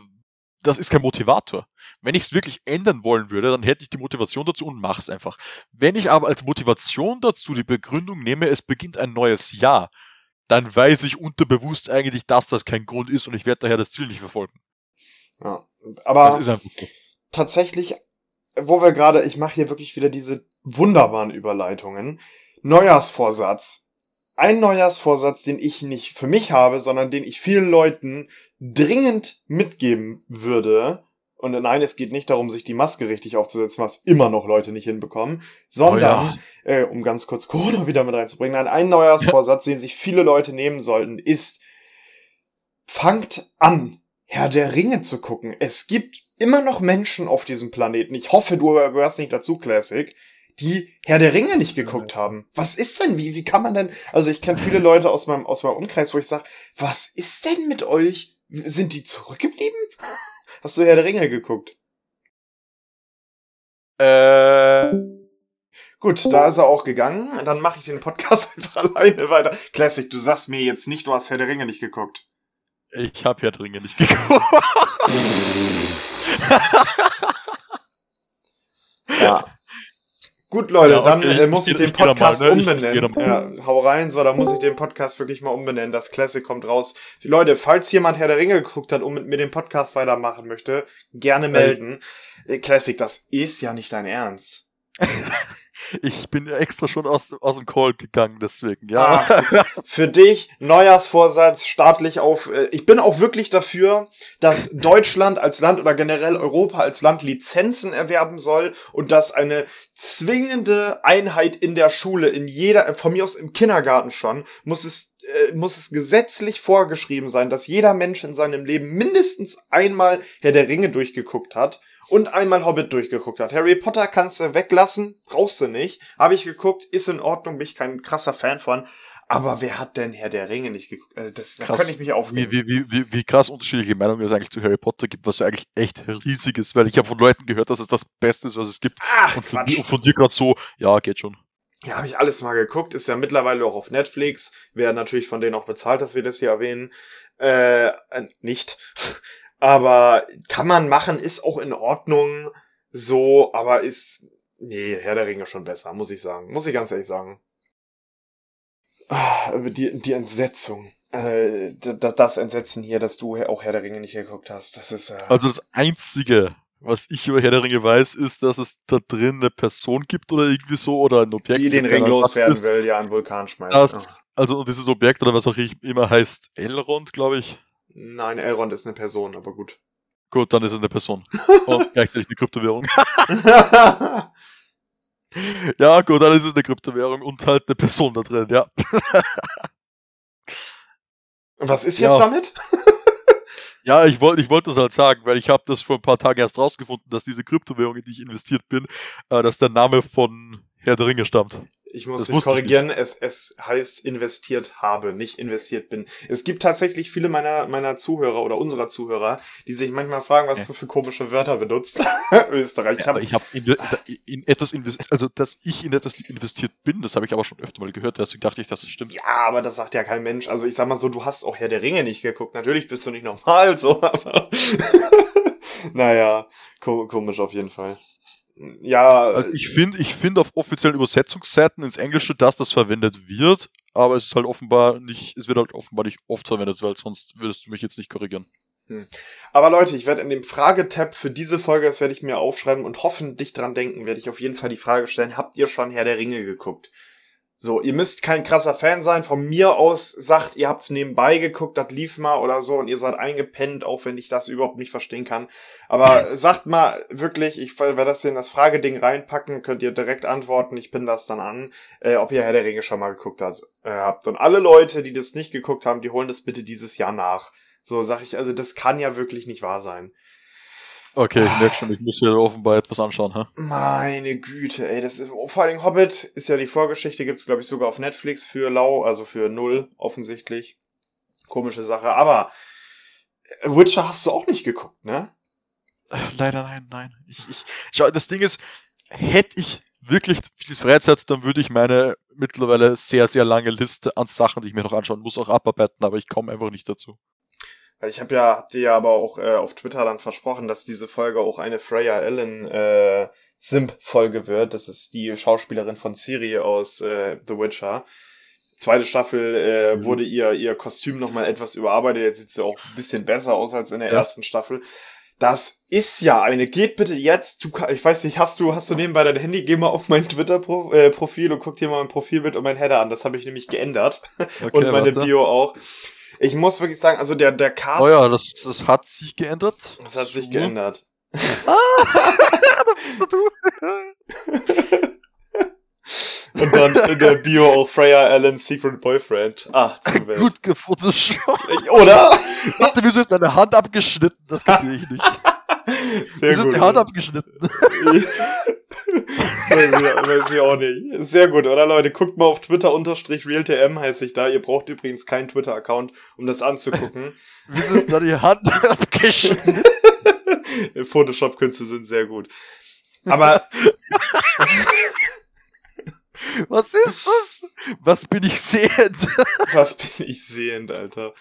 das ist kein Motivator. Wenn ich es wirklich ändern wollen würde, dann hätte ich die Motivation dazu und mach's einfach. Wenn ich aber als Motivation dazu die Begründung nehme, es beginnt ein neues Jahr, dann weiß ich unterbewusst eigentlich, dass das kein Grund ist und ich werde daher das Ziel nicht verfolgen. Ja, aber tatsächlich wo wir gerade, ich mache hier wirklich wieder diese wunderbaren Überleitungen. Neujahrsvorsatz. Ein Neujahrsvorsatz, den ich nicht für mich habe, sondern den ich vielen Leuten dringend mitgeben würde. Und nein, es geht nicht darum, sich die Maske richtig aufzusetzen, was immer noch Leute nicht hinbekommen, sondern, oh ja. äh, um ganz kurz Corona wieder mit reinzubringen, nein, ein Neujahrsvorsatz, den sich viele Leute nehmen sollten, ist, fangt an, Herr der Ringe zu gucken. Es gibt immer noch Menschen auf diesem Planeten, ich hoffe, du gehörst nicht dazu, Classic, die Herr der Ringe nicht geguckt haben. Was ist denn, wie, wie kann man denn, also ich kenne viele Leute aus meinem, aus meinem Umkreis, wo ich sage, was ist denn mit euch? Sind die zurückgeblieben? Hast du Herr der Ringe geguckt? Äh. Gut, da ist er auch gegangen. Dann mache ich den Podcast einfach alleine weiter. Classic, du sagst mir jetzt nicht, du hast Herr der Ringe nicht geguckt. Ich habe Herr der Ringe nicht geguckt. ja. Gut, Leute, ja, okay. dann äh, muss ich, ich den Podcast mal, ne? umbenennen. Ja, hau rein, so, dann muss ich den Podcast wirklich mal umbenennen. Das Classic kommt raus. Die Leute, falls jemand Herr der Ringe geguckt hat und mit mir den Podcast weitermachen möchte, gerne melden. Äh, Classic, das ist ja nicht dein Ernst. Ich bin extra schon aus, aus dem Call gegangen, deswegen, ja. Ah, für dich, Neujahrsvorsatz, staatlich auf. Äh, ich bin auch wirklich dafür, dass Deutschland als Land oder generell Europa als Land Lizenzen erwerben soll und dass eine zwingende Einheit in der Schule, in jeder, von mir aus im Kindergarten schon, muss es äh, muss es gesetzlich vorgeschrieben sein, dass jeder Mensch in seinem Leben mindestens einmal Herr der Ringe durchgeguckt hat und einmal Hobbit durchgeguckt hat. Harry Potter kannst du weglassen, brauchst du nicht. Habe ich geguckt, ist in Ordnung, bin ich kein krasser Fan von. Aber wer hat denn Herr der Ringe nicht geguckt? Also das, da kann ich mich aufregen. Wie, wie, wie, wie krass unterschiedliche Meinungen es eigentlich zu Harry Potter gibt, was ja eigentlich echt riesig ist, weil ich habe von Leuten gehört, dass es das Beste ist, was es gibt. Ach, und von, und von dir gerade so, ja, geht schon. Ja, habe ich alles mal geguckt, ist ja mittlerweile auch auf Netflix, wäre natürlich von denen auch bezahlt, dass wir das hier erwähnen. Äh, äh nicht. Aber kann man machen, ist auch in Ordnung so, aber ist, nee, Herr der Ringe schon besser, muss ich sagen. Muss ich ganz ehrlich sagen. Ah, die, die Entsetzung. Äh, das, das Entsetzen hier, dass du auch Herr der Ringe nicht geguckt hast, das ist. Äh also das Einzige, was ich über Herr der Ringe weiß, ist, dass es da drin eine Person gibt oder irgendwie so oder ein Objekt. Die den Ring loswerden will, ja, einen Vulkan schmeißt. Das, also dieses Objekt oder was auch immer heißt Elrond, glaube ich. Nein, Elrond ist eine Person, aber gut. Gut, dann ist es eine Person. Und gleichzeitig eine Kryptowährung. ja, gut, dann ist es eine Kryptowährung und halt eine Person da drin, ja. Was ist jetzt ja. damit? ja, ich wollte ich wollt das halt sagen, weil ich habe das vor ein paar Tagen erst rausgefunden, dass diese Kryptowährung, in die ich investiert bin, äh, dass der Name von Herr der Ringe stammt. Ich muss dich korrigieren, es, es heißt investiert habe, nicht investiert bin. Es gibt tatsächlich viele meiner, meiner Zuhörer oder unserer Zuhörer, die sich manchmal fragen, was ja. du für komische Wörter benutzt. Österreich. Ja, ich habe hab in, in, etwas investiert, also dass ich in etwas investiert bin, das habe ich aber schon öfter mal gehört, deswegen dachte ich, dass es stimmt. Ja, aber das sagt ja kein Mensch. Also ich sag mal so, du hast auch Herr der Ringe nicht geguckt. Natürlich bist du nicht normal, so, aber naja, komisch auf jeden Fall ja. Also ich finde, ich finde auf offiziellen Übersetzungsseiten ins Englische, dass das verwendet wird, aber es ist halt offenbar nicht, es wird halt offenbar nicht oft verwendet, weil sonst würdest du mich jetzt nicht korrigieren. Hm. Aber Leute, ich werde in dem Fragetab für diese Folge, das werde ich mir aufschreiben und hoffentlich dran denken, werde ich auf jeden Fall die Frage stellen, habt ihr schon Herr der Ringe geguckt? So, ihr müsst kein krasser Fan sein. Von mir aus sagt, ihr habt's nebenbei geguckt, das lief mal oder so und ihr seid eingepennt, auch wenn ich das überhaupt nicht verstehen kann. Aber sagt mal wirklich, ich werde das in das Frageding reinpacken, könnt ihr direkt antworten, ich pin das dann an, äh, ob ihr Herr der Ringe schon mal geguckt hat, äh, habt. Und alle Leute, die das nicht geguckt haben, die holen das bitte dieses Jahr nach. So sag ich, also das kann ja wirklich nicht wahr sein. Okay, ich merke schon, ich muss hier offenbar etwas anschauen, ha? Meine Güte, ey, das ist, vor allem Hobbit ist ja die Vorgeschichte, gibt's glaube ich sogar auf Netflix für lau, also für null, offensichtlich. Komische Sache, aber äh, Witcher hast du auch nicht geguckt, ne? Äh, leider nein, nein. Ich, ich, schau, das Ding ist, hätte ich wirklich viel Freizeit, dann würde ich meine mittlerweile sehr, sehr lange Liste an Sachen, die ich mir noch anschauen muss, auch abarbeiten, aber ich komme einfach nicht dazu. Ich habe ja, hab dir ja aber auch äh, auf Twitter dann versprochen, dass diese Folge auch eine Freya Allen äh, Simp-Folge wird. Das ist die Schauspielerin von Siri aus äh, The Witcher. Zweite Staffel äh, mhm. wurde ihr ihr Kostüm nochmal etwas überarbeitet. Jetzt sieht sie auch ein bisschen besser aus als in der ja. ersten Staffel. Das ist ja eine. Geht bitte jetzt. Du, ich weiß nicht, hast du, hast du nebenbei dein Handy? Geh mal auf mein Twitter-Profil äh, und guck dir mal mein Profilbild und mein Header an. Das habe ich nämlich geändert. Okay, und meine warte. Bio auch. Ich muss wirklich sagen, also der, der Cast. Oh ja, das, das hat sich geändert. Das hat sich geändert. ah, da bist du. Und dann in der Bio auch Freya Allen's Secret Boyfriend. Ah, zum Welt. Gut gefotoshoppt. Oder? Warte, wieso ist deine Hand abgeschnitten? Das kapiere ich nicht. Sehr wieso gut, ist die Hand abgeschnitten? weiß ich auch nicht. Sehr gut, oder Leute? Guckt mal auf Twitter unterstrich realtm heiße ich da. Ihr braucht übrigens keinen Twitter-Account, um das anzugucken. Wieso ist da die Hand abgeschnitten? Photoshop-Künste sind sehr gut. Aber. Was ist das? Was bin ich sehend? Was bin ich sehend, Alter.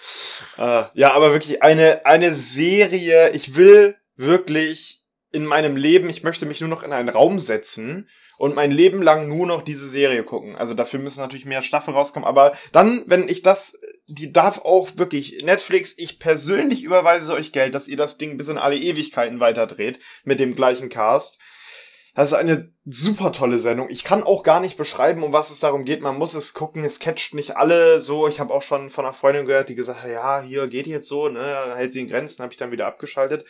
Uh, ja, aber wirklich eine, eine Serie. Ich will wirklich in meinem Leben, ich möchte mich nur noch in einen Raum setzen und mein Leben lang nur noch diese Serie gucken. Also dafür müssen natürlich mehr Staffeln rauskommen, aber dann, wenn ich das, die darf auch wirklich, Netflix, ich persönlich überweise euch Geld, dass ihr das Ding bis in alle Ewigkeiten weiterdreht mit dem gleichen Cast. Das ist eine super tolle Sendung. Ich kann auch gar nicht beschreiben, um was es darum geht. Man muss es gucken. Es catcht nicht alle so. Ich habe auch schon von einer Freundin gehört, die gesagt hat, ja, hier geht jetzt so, ne, hält sie in Grenzen, habe ich dann wieder abgeschaltet.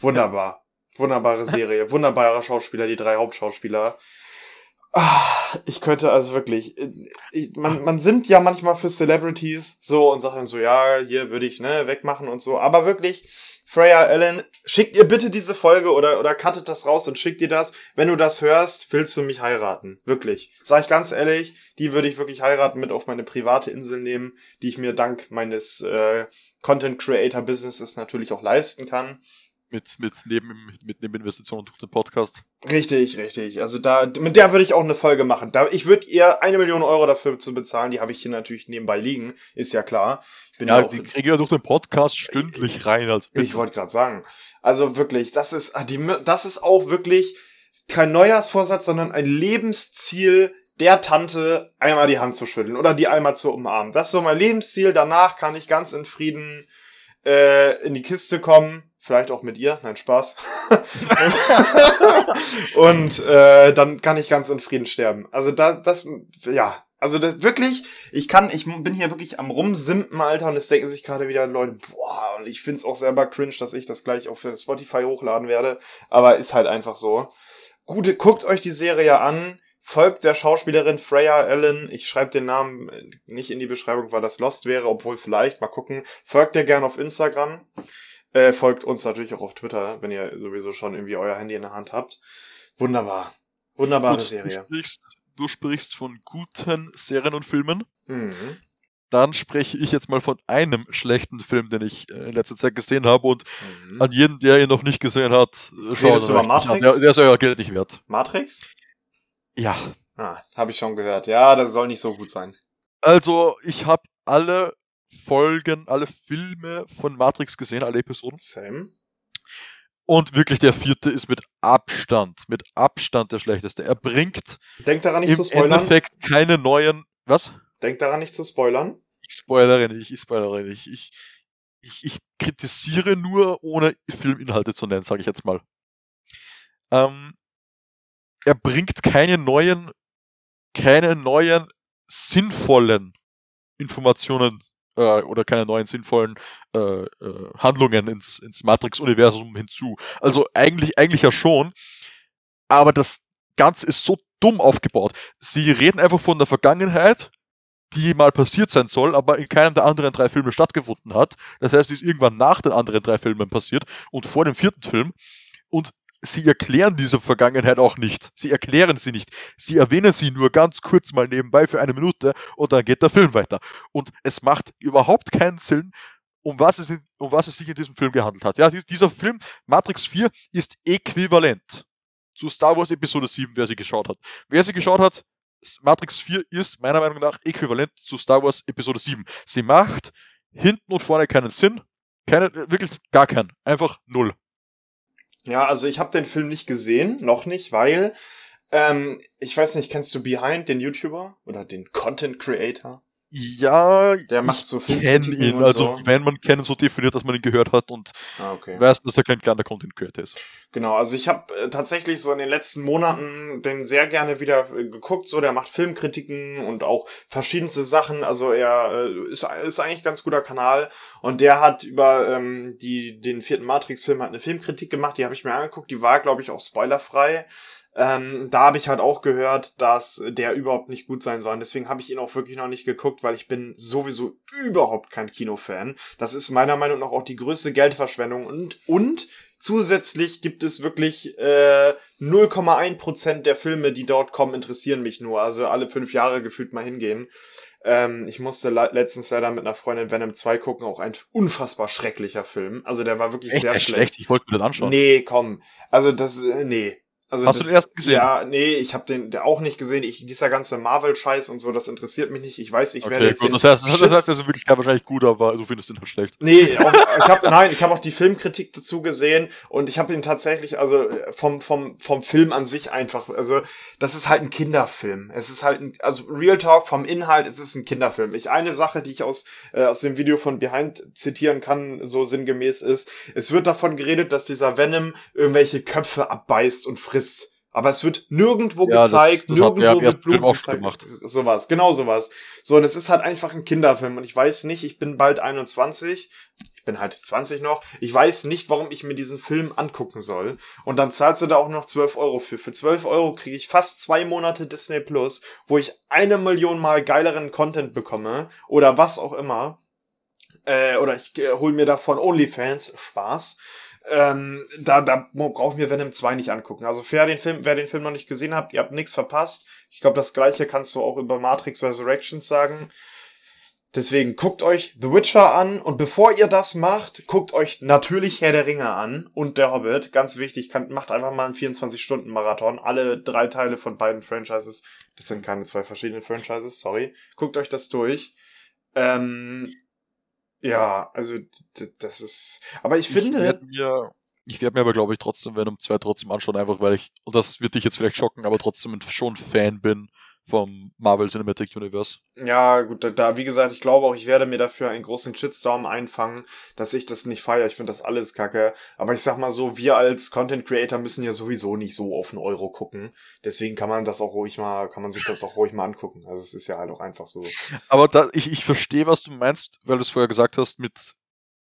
Wunderbar. Wunderbare Serie, wunderbarer Schauspieler, die drei Hauptschauspieler. Ah, ich könnte also wirklich, ich, man, man sind ja manchmal für Celebrities so und sagt dann so, ja, hier würde ich, ne, wegmachen und so. Aber wirklich, Freya Allen, schickt ihr bitte diese Folge oder, oder cuttet das raus und schickt ihr das. Wenn du das hörst, willst du mich heiraten. Wirklich. Sag ich ganz ehrlich, die würde ich wirklich heiraten, mit auf meine private Insel nehmen, die ich mir dank meines äh, Content Creator Businesses natürlich auch leisten kann mit, mit, neben, mit Nebeninvestitionen durch den Podcast. Richtig, richtig. Also da, mit der würde ich auch eine Folge machen. Da, ich würde ihr eine Million Euro dafür zu bezahlen, die habe ich hier natürlich nebenbei liegen, ist ja klar. Ich bin ja, ja die kriege ja durch den Podcast stündlich rein. Also ich wollte gerade sagen. Also wirklich, das ist, ah, die, das ist auch wirklich kein Neujahrsvorsatz, sondern ein Lebensziel der Tante einmal die Hand zu schütteln oder die einmal zu umarmen. Das ist so mein Lebensziel. Danach kann ich ganz in Frieden äh, in die Kiste kommen Vielleicht auch mit ihr, nein, Spaß. und äh, dann kann ich ganz in Frieden sterben. Also das, das, ja, also das wirklich, ich kann, ich bin hier wirklich am rumsimpen, Alter, und es denken sich gerade wieder Leute, boah, und ich find's auch selber cringe, dass ich das gleich auf Spotify hochladen werde. Aber ist halt einfach so. Gute, guckt euch die Serie an, folgt der Schauspielerin Freya Allen. Ich schreibe den Namen nicht in die Beschreibung, weil das Lost wäre, obwohl vielleicht, mal gucken. Folgt ihr gern auf Instagram. Äh, folgt uns natürlich auch auf Twitter, wenn ihr sowieso schon irgendwie euer Handy in der Hand habt. Wunderbar. Wunderbare Gut, Serie. Du sprichst, du sprichst von guten Serien und Filmen. Mhm. Dann spreche ich jetzt mal von einem schlechten Film, den ich äh, in letzter Zeit gesehen habe und Mhm. an jeden, der ihn noch nicht gesehen hat, äh, schaut über. Matrix? Der, der ist euer Geld nicht wert. Matrix? Ja. Ah, habe ich schon gehört. Ja, das soll nicht so gut sein. Also, ich habe alle Folgen, alle Filme von Matrix gesehen, alle Episoden. Sam? Und wirklich der vierte ist mit Abstand, mit Abstand der schlechteste. Er bringt Denk daran nicht im zu spoilern. Endeffekt keine neuen. Was? Denk daran nicht zu spoilern. Ich spoilere nicht, ich spoilere nicht. Ich, ich, ich kritisiere nur, ohne Filminhalte zu nennen, sage ich jetzt mal. Ähm, er bringt keine neuen, keine neuen sinnvollen Informationen äh, oder keine neuen sinnvollen äh, äh, Handlungen ins, ins Matrix-Universum hinzu. Also eigentlich, eigentlich ja schon, aber das Ganze ist so dumm aufgebaut. Sie reden einfach von der Vergangenheit, die mal passiert sein soll, aber in keinem der anderen drei Filme stattgefunden hat. Das heißt, sie ist irgendwann nach den anderen drei Filmen passiert und vor dem vierten Film. Und sie erklären diese Vergangenheit auch nicht. Sie erklären sie nicht. Sie erwähnen sie nur ganz kurz mal nebenbei für eine Minute und dann geht der Film weiter. Und es macht überhaupt keinen Sinn, um was es, in, um was es sich in diesem Film gehandelt hat. Ja, dies- dieser Film, Matrix 4, ist äquivalent zu Star Wars Episode 7, wer sie geschaut hat. Wer sie geschaut hat, Matrix 4 ist meiner Meinung nach äquivalent zu Star Wars Episode 7. Sie macht hinten und vorne keinen Sinn. Keine, wirklich gar keinen. Einfach null. Ja, also ich habe den Film nicht gesehen, noch nicht, weil ähm, ich weiß nicht, kennst du Behind, den YouTuber oder den Content Creator? Ja, Der macht so ich kenne Filmkritiken ihn. Also, so. wenn man kennen, so definiert, dass man ihn gehört hat und Ah, okay. weiß, dass er kein kleiner Content Creator ist. Genau, also ich habe äh, tatsächlich so in den letzten Monaten den sehr gerne wieder äh, geguckt. So, der macht Filmkritiken und auch verschiedenste Sachen. Also er äh, ist, ist eigentlich ein ganz guter Kanal und der hat über ähm, die den vierten Matrix-Film hat eine Filmkritik gemacht. Die habe ich mir angeguckt. Die war, glaube ich, auch spoilerfrei. Ähm, da habe ich halt auch gehört, dass der überhaupt nicht gut sein soll. Und Deswegen habe ich ihn auch wirklich noch nicht geguckt, weil ich bin sowieso überhaupt kein Kinofan. Das ist meiner Meinung nach auch die größte Geldverschwendung und und Zusätzlich gibt es wirklich äh, 0,1% der Filme, die dort kommen, interessieren mich nur. Also alle fünf Jahre gefühlt mal hingehen. Ähm, ich musste le letztens leider mit einer Freundin Venom 2 gucken, auch ein unfassbar schrecklicher Film. Also der war wirklich Echt, sehr echt schlecht. schlecht. Ich wollte mir das anschauen. Nee, komm. Also das, äh, nee. Also Hast du das, den ersten gesehen? Ja, nee, ich habe den der auch nicht gesehen. Ich, dieser ganze Marvel-Scheiß und so, das interessiert mich nicht. Ich weiß, ich werde okay, jetzt gut. Das heißt, das heißt, er ist wirklich wahrscheinlich gut, aber du findest ihn halt schlecht. Nee, auch, ich hab, nein, ich habe auch die Filmkritik dazu gesehen und ich habe ihn tatsächlich, also äh, vom, vom, vom Film an sich einfach, also das ist halt ein Kinderfilm. Es ist halt ein, also Real Talk vom Inhalt, es ist ein Kinderfilm. Ich, eine Sache, die ich aus, äh, aus dem Video von Behind zitieren kann, so sinngemäß ist, es wird davon geredet, dass dieser Venom irgendwelche Köpfe abbeißt und frisst. Aber es wird nirgendwo Ja, das- gezeigt, das hat nirgendwo wird ersten Film Blut auch gezeigt. gemacht. Sowas, genau sowas. So, und es ist halt einfach ein Kinderfilm. Und ich weiß nicht, ich bin bald 21. Ich bin halt 20 noch. Ich weiß nicht, warum ich mir diesen Film angucken soll. Und dann zahlst du da auch noch 12 Euro für. Für 12 Euro kriege ich fast zwei Monate Disney Plus, wo ich eine Million mal geileren Content bekomme. Oder was auch immer. Äh, oder ich äh, hol mir davon OnlyFans. Spaß. Ähm, da, da braucht mir Venom 2 nicht angucken. Also wer den Film, wer den Film noch nicht gesehen habt, ihr habt nichts verpasst. Ich glaube, das gleiche kannst du auch über Matrix Resurrections sagen. Deswegen guckt euch The Witcher an und bevor ihr das macht, guckt euch natürlich Herr der Ringe an und Der Hobbit. Ganz wichtig, kann, macht einfach mal einen 24-Stunden-Marathon. Alle drei Teile von beiden Franchises. Das sind keine zwei verschiedenen Franchises, sorry. Guckt euch das durch. Ähm, ja, also das ist. Aber ich finde. werd mir, ich werde mir aber, glaube ich, trotzdem Venom 2 trotzdem anschauen, einfach weil ich, und das wird dich jetzt vielleicht schocken, aber trotzdem schon Fan bin vom Marvel Cinematic Universe. Ja, gut, da, da, wie gesagt, ich glaube auch, ich werde mir dafür einen großen Shitstorm einfangen, dass ich das nicht feiere. Ich finde das alles kacke. Aber ich sag mal so, wir als Content Creator müssen ja sowieso nicht so auf den Euro gucken. Deswegen kann man das auch ruhig mal, kann man sich das auch ruhig mal angucken. Also es ist ja halt auch einfach so. Aber da, ich, ich verstehe, was du meinst, weil du es vorher gesagt hast, mit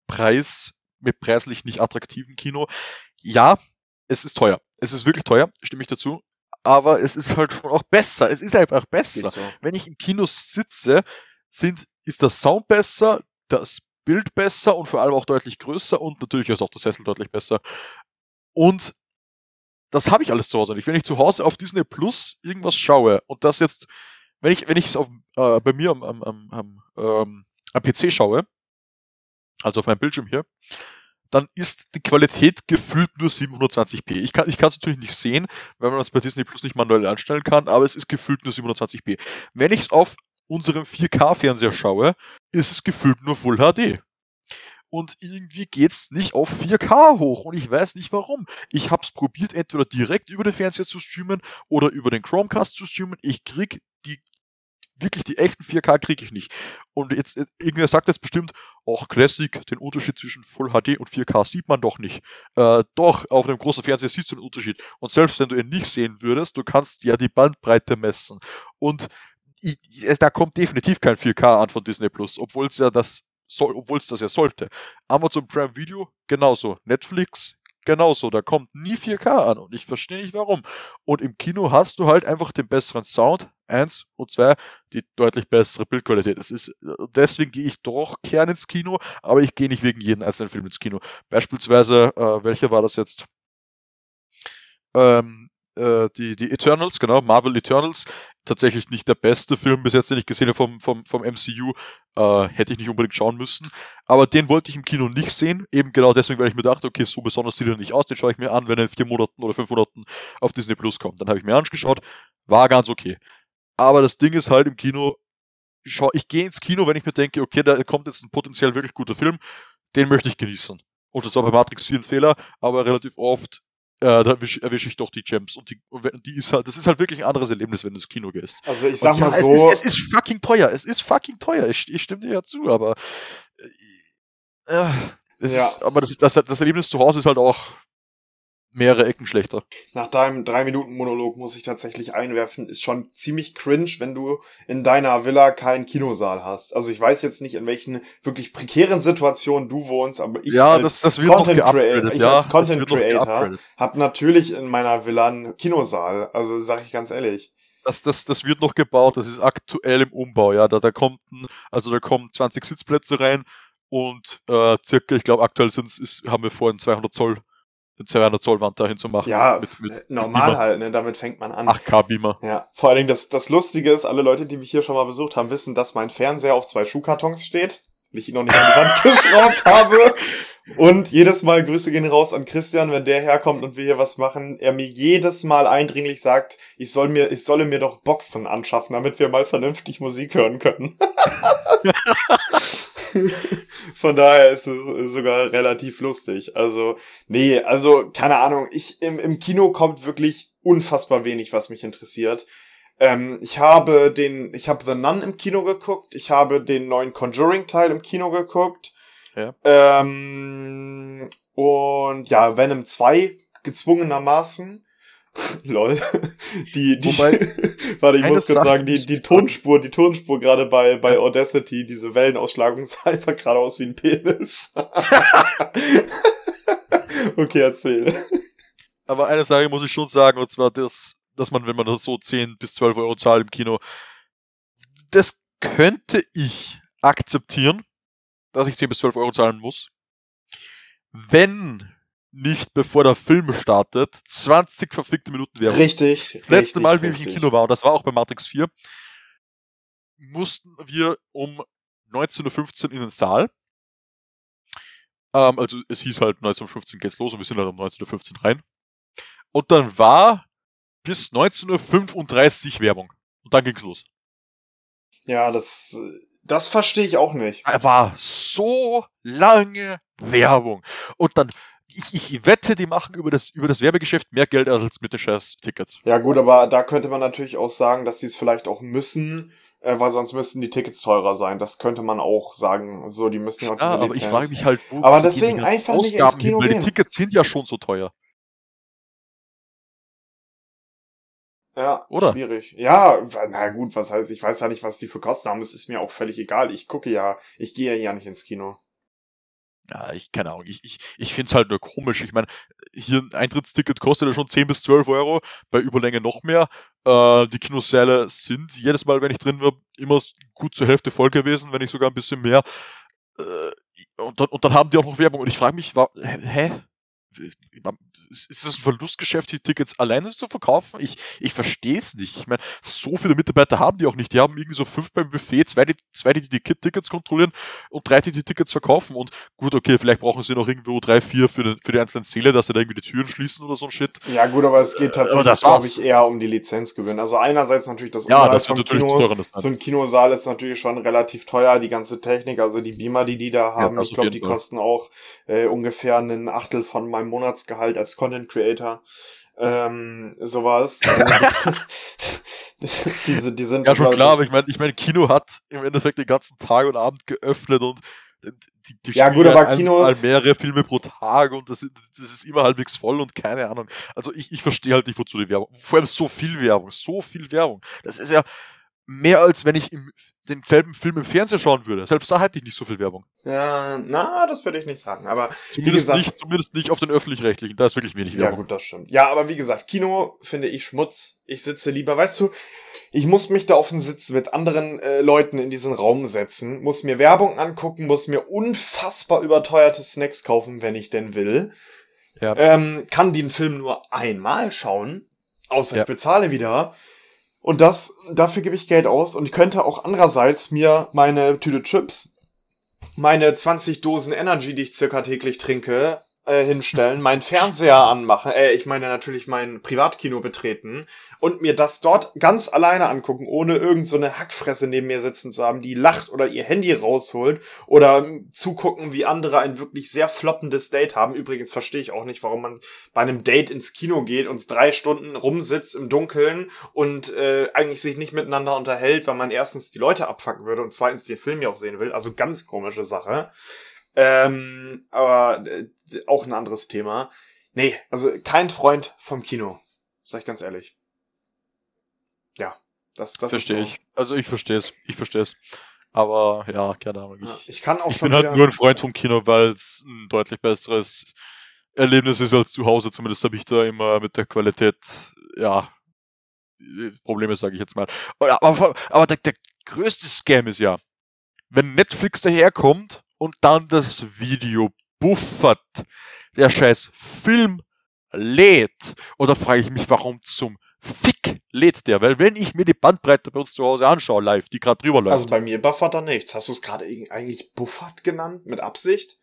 Preis, mit preislich nicht attraktiven Kino. Ja, es ist teuer. Es ist wirklich teuer, stimme ich dazu. Aber es ist halt schon auch besser. Es ist einfach besser. So. Wenn ich im Kino sitze, sind, ist der Sound besser, das Bild besser und vor allem auch deutlich größer und natürlich ist auch der Sessel deutlich besser. Und das habe ich alles zu Hause nicht. Wenn ich zu Hause auf Disney Plus irgendwas schaue und das jetzt, wenn ich, wenn ich es auf, äh, bei mir am, am, am, am, ähm, am PC schaue, also auf meinem Bildschirm hier, dann ist die Qualität gefühlt nur 720p. Ich kann es natürlich nicht sehen, weil man das bei Disney Plus nicht manuell einstellen kann, aber es ist gefühlt nur 720p. Wenn ich es auf unserem 4K-Fernseher schaue, ist es gefühlt nur Full HD. Und irgendwie geht's nicht auf 4K hoch und ich weiß nicht warum. Ich hab's probiert, entweder direkt über den Fernseher zu streamen oder über den Chromecast zu streamen. Ich krieg die wirklich die echten 4K kriege ich nicht. Und jetzt, äh, irgendwer sagt jetzt bestimmt, auch Classic, den Unterschied zwischen Full HD und 4K sieht man doch nicht. Äh, doch, auf einem großen Fernseher siehst du den Unterschied. Und selbst wenn du ihn nicht sehen würdest, du kannst ja die Bandbreite messen. Und ich, es, da kommt definitiv kein 4K an von Disney Plus, obwohl es ja das soll, obwohl es das ja sollte. Amazon Prime Video genauso. Netflix genauso. Da kommt nie 4K an und ich verstehe nicht warum. Und im Kino hast du halt einfach den besseren Sound, eins, und zwei, die deutlich bessere Bildqualität. Es ist, deswegen gehe ich doch gern ins Kino, aber ich gehe nicht wegen jedem einzelnen Film ins Kino. Beispielsweise, äh, welcher war das jetzt? Ähm, äh, die, die Eternals, genau, Marvel Eternals, tatsächlich nicht der beste Film bis jetzt, den ich gesehen habe vom, vom, vom MCU. Äh, hätte ich nicht unbedingt schauen müssen. Aber den wollte ich im Kino nicht sehen. Eben genau deswegen, weil ich mir dachte, okay, so besonders sieht er nicht aus. Den schaue ich mir an, wenn er in vier Monaten oder fünf Monaten auf Disney Plus kommt. Dann habe ich mir angeschaut. War ganz okay. Aber das Ding ist halt im Kino, ich, schau, ich gehe ins Kino, wenn ich mir denke, okay, da kommt jetzt ein potenziell wirklich guter Film. Den möchte ich genießen. Und das war bei Matrix 4 ein Fehler, aber relativ oft äh, da erwische erwisch ich doch die Gems. Und die, die ist halt, das ist halt wirklich ein anderes Erlebnis, wenn du ins Kino gehst. Also ich sag ja, mal so. Es ist, es ist fucking teuer. Es ist fucking teuer. Ich, ich stimme dir ja zu, aber äh, es ja. ist, aber das, das, das Erlebnis zu Hause ist halt auch mehrere Ecken schlechter. Nach deinem drei Minuten Monolog muss ich tatsächlich einwerfen, ist schon ziemlich cringe, wenn du in deiner Villa keinen Kinosaal hast. Also ich weiß jetzt nicht, in welchen wirklich prekären Situationen du wohnst, aber ich ja, als das, das wird Content, Creator, ich ja, als Content Creator habe natürlich in meiner Villa einen Kinosaal. Also sag ich ganz ehrlich. Das, das, das wird noch gebaut, das ist aktuell im Umbau, ja. Da, da kommt ein, also da kommen 20 Sitzplätze rein und äh, circa, ich glaube aktuell sind ist, haben wir vor, ein 200 Zoll 200 Zoll Wand dahin zu machen. Ja, mit, mit, äh, normal mit halt, ne? damit fängt man an. 8K Beamer. Ja, vor allen Dingen das, das Lustige ist, alle Leute, die mich hier schon mal besucht haben, wissen, dass mein Fernseher auf zwei Schuhkartons steht, weil ich ihn noch nicht an die Wand geschraubt habe. Und jedes Mal Grüße gehen raus an Christian, wenn der herkommt und wir hier was machen, er mir jedes Mal eindringlich sagt, ich soll mir, ich solle mir doch Boxen anschaffen, damit wir mal vernünftig Musik hören können. Von daher ist es sogar relativ lustig. Also, nee, also, keine Ahnung, ich, im, im Kino kommt wirklich unfassbar wenig, was mich interessiert. Ähm, ich habe den, ich habe The Nun im Kino geguckt, ich habe den neuen Conjuring-Teil im Kino geguckt. Ja. Ähm, und ja, Venom 2 gezwungenermaßen. Lol. Die, die, Wobei, warte, ich muss kurz sagen, die, die Tonspur, die Tonspur gerade bei, bei Audacity, diese Wellenausschlagung sah einfach gerade aus wie ein Penis. okay, erzähl. Aber eine Sache muss ich schon sagen, und zwar das, dass man, wenn man das so 10 bis 12 Euro zahlt im Kino, das könnte ich akzeptieren, dass ich 10 bis 12 Euro zahlen muss. Wenn nicht bevor der Film startet, 20 verfickte Minuten Werbung. Richtig. Das letzte richtig, Mal, wie ich im Kino war, und das war auch bei Matrix 4, mussten wir um 19.15 Uhr in den Saal. Ähm, also es hieß halt 19.15 Uhr geht's los und wir sind halt um 19.15 Uhr rein. Und dann war bis 19.35 Uhr Werbung. Und dann ging's los. Ja, das, das verstehe ich auch nicht. Er war so lange Werbung. Und dann ich, ich wette, die machen über das, über das Werbegeschäft mehr Geld als mit den scheiß Tickets. Ja gut, aber da könnte man natürlich auch sagen, dass sie es vielleicht auch müssen, äh, weil sonst müssten die Tickets teurer sein. Das könnte man auch sagen. So, die müssen ja auch Ja, aber ich frage mich halt, wo Aber deswegen einfach Ausgaben nicht ins Kino hin, weil die Tickets sind ja schon so teuer. Ja, Oder? schwierig. Ja, na gut, was heißt, ich weiß ja nicht, was die für Kosten haben. Es ist mir auch völlig egal. Ich gucke ja, ich gehe ja nicht ins Kino ja, ich keine Ahnung, ich, ich, ich finde es halt nur komisch. Ich meine, hier ein Eintrittsticket kostet ja schon 10 bis 12 Euro, bei Überlänge noch mehr. Äh, die Kinosäle sind jedes Mal, wenn ich drin war, immer gut zur Hälfte voll gewesen, wenn nicht sogar ein bisschen mehr. Äh, und, dann, und dann haben die auch noch Werbung und ich frage mich, war, hä? Ist es ein Verlustgeschäft, die Tickets alleine zu verkaufen? Ich, ich verstehe es nicht. Ich meine, so viele Mitarbeiter haben die auch nicht. Die haben irgendwie so fünf beim Buffet, zwei, die, zwei, die die Tickets kontrollieren und drei, die die Tickets verkaufen. Und gut, okay, vielleicht brauchen sie noch irgendwo drei, vier für, den, für die einzelnen Säle, dass sie da irgendwie die Türen schließen oder so ein Shit. Ja gut, aber es geht tatsächlich, glaube ich, eher um die Lizenzgewinn. Also einerseits natürlich das Ja, das wird natürlich Kino. teurer. Das so ein Kinosaal ist natürlich schon relativ teuer, die ganze Technik, also die Beamer, die die da haben, das ich glaube, die kosten auch äh, ungefähr einen Achtel von meinem Monatsgehalt als Content Creator. Ähm, sowas. diese, die sind Ja, schon klar, aber ich meine, ich mein, Kino hat im Endeffekt den ganzen Tag und Abend geöffnet und die, die Ja, gut, aber Kino- mal mehrere Filme pro Tag und das, das ist immer halbwegs voll und keine Ahnung. Also ich, ich verstehe halt nicht, wozu die Werbung. Vor allem so viel Werbung, so viel Werbung. Das ist ja mehr als wenn ich im, denselben Film im Fernsehen schauen würde. Selbst da hätte ich nicht so viel Werbung. Ja, na, das würde ich nicht sagen. Aber Zumindest gesagt- nicht, zumindest nicht auf den öffentlich-rechtlichen. Da ist wirklich wenig Ja, Werbung. gut, das stimmt. Ja, aber wie gesagt, Kino finde ich Schmutz. Ich sitze lieber, weißt du, ich muss mich da auf den Sitz mit anderen äh, Leuten in diesen Raum setzen, muss mir Werbung angucken, muss mir unfassbar überteuerte Snacks kaufen, wenn ich denn will. Ja. Ähm, kann den Film nur einmal schauen, außer Ja. ich bezahle wieder. Und das, dafür gebe ich Geld aus und ich könnte auch andererseits mir meine Tüte Chips, meine 20 Dosen Energy, die ich circa täglich trinke, äh, hinstellen, meinen Fernseher anmachen, äh, ich meine natürlich mein Privatkino betreten und mir das dort ganz alleine angucken, ohne irgend so eine Hackfresse neben mir sitzen zu haben, die lacht oder ihr Handy rausholt oder ähm, zugucken, wie andere ein wirklich sehr floppendes Date haben. Übrigens verstehe ich auch nicht, warum man bei einem Date ins Kino geht und drei Stunden rumsitzt im Dunkeln und äh, eigentlich sich nicht miteinander unterhält, weil man erstens die Leute abfacken würde und zweitens den Film ja auch sehen will. Also ganz komische Sache. Ähm, aber äh, auch ein anderes Thema. Nee, also kein Freund vom Kino. Sag ich ganz ehrlich. Ja, das, das Verstehe ich. Also ich verstehe es. Ich verstehe es. Aber ja, keine Ahnung. Ja, Ich, ich kann auch ich schon bin halt nur ein Freund vom Kino, weil es ein deutlich besseres Erlebnis ist als zu Hause. Zumindest habe ich da immer mit der Qualität, ja, Probleme, sage ich jetzt mal. Aber, aber, aber der, der größte Scam ist ja, wenn Netflix daherkommt und dann das Video buffert, der scheiß Film lädt. Oder frage ich mich, warum zum Fick lädt der? Weil wenn ich mir die Bandbreite bei uns zu Hause anschaue, live, die gerade drüber läuft, Also bei mir buffert da nichts. Hast du es gerade eigentlich buffert genannt? Mit Absicht?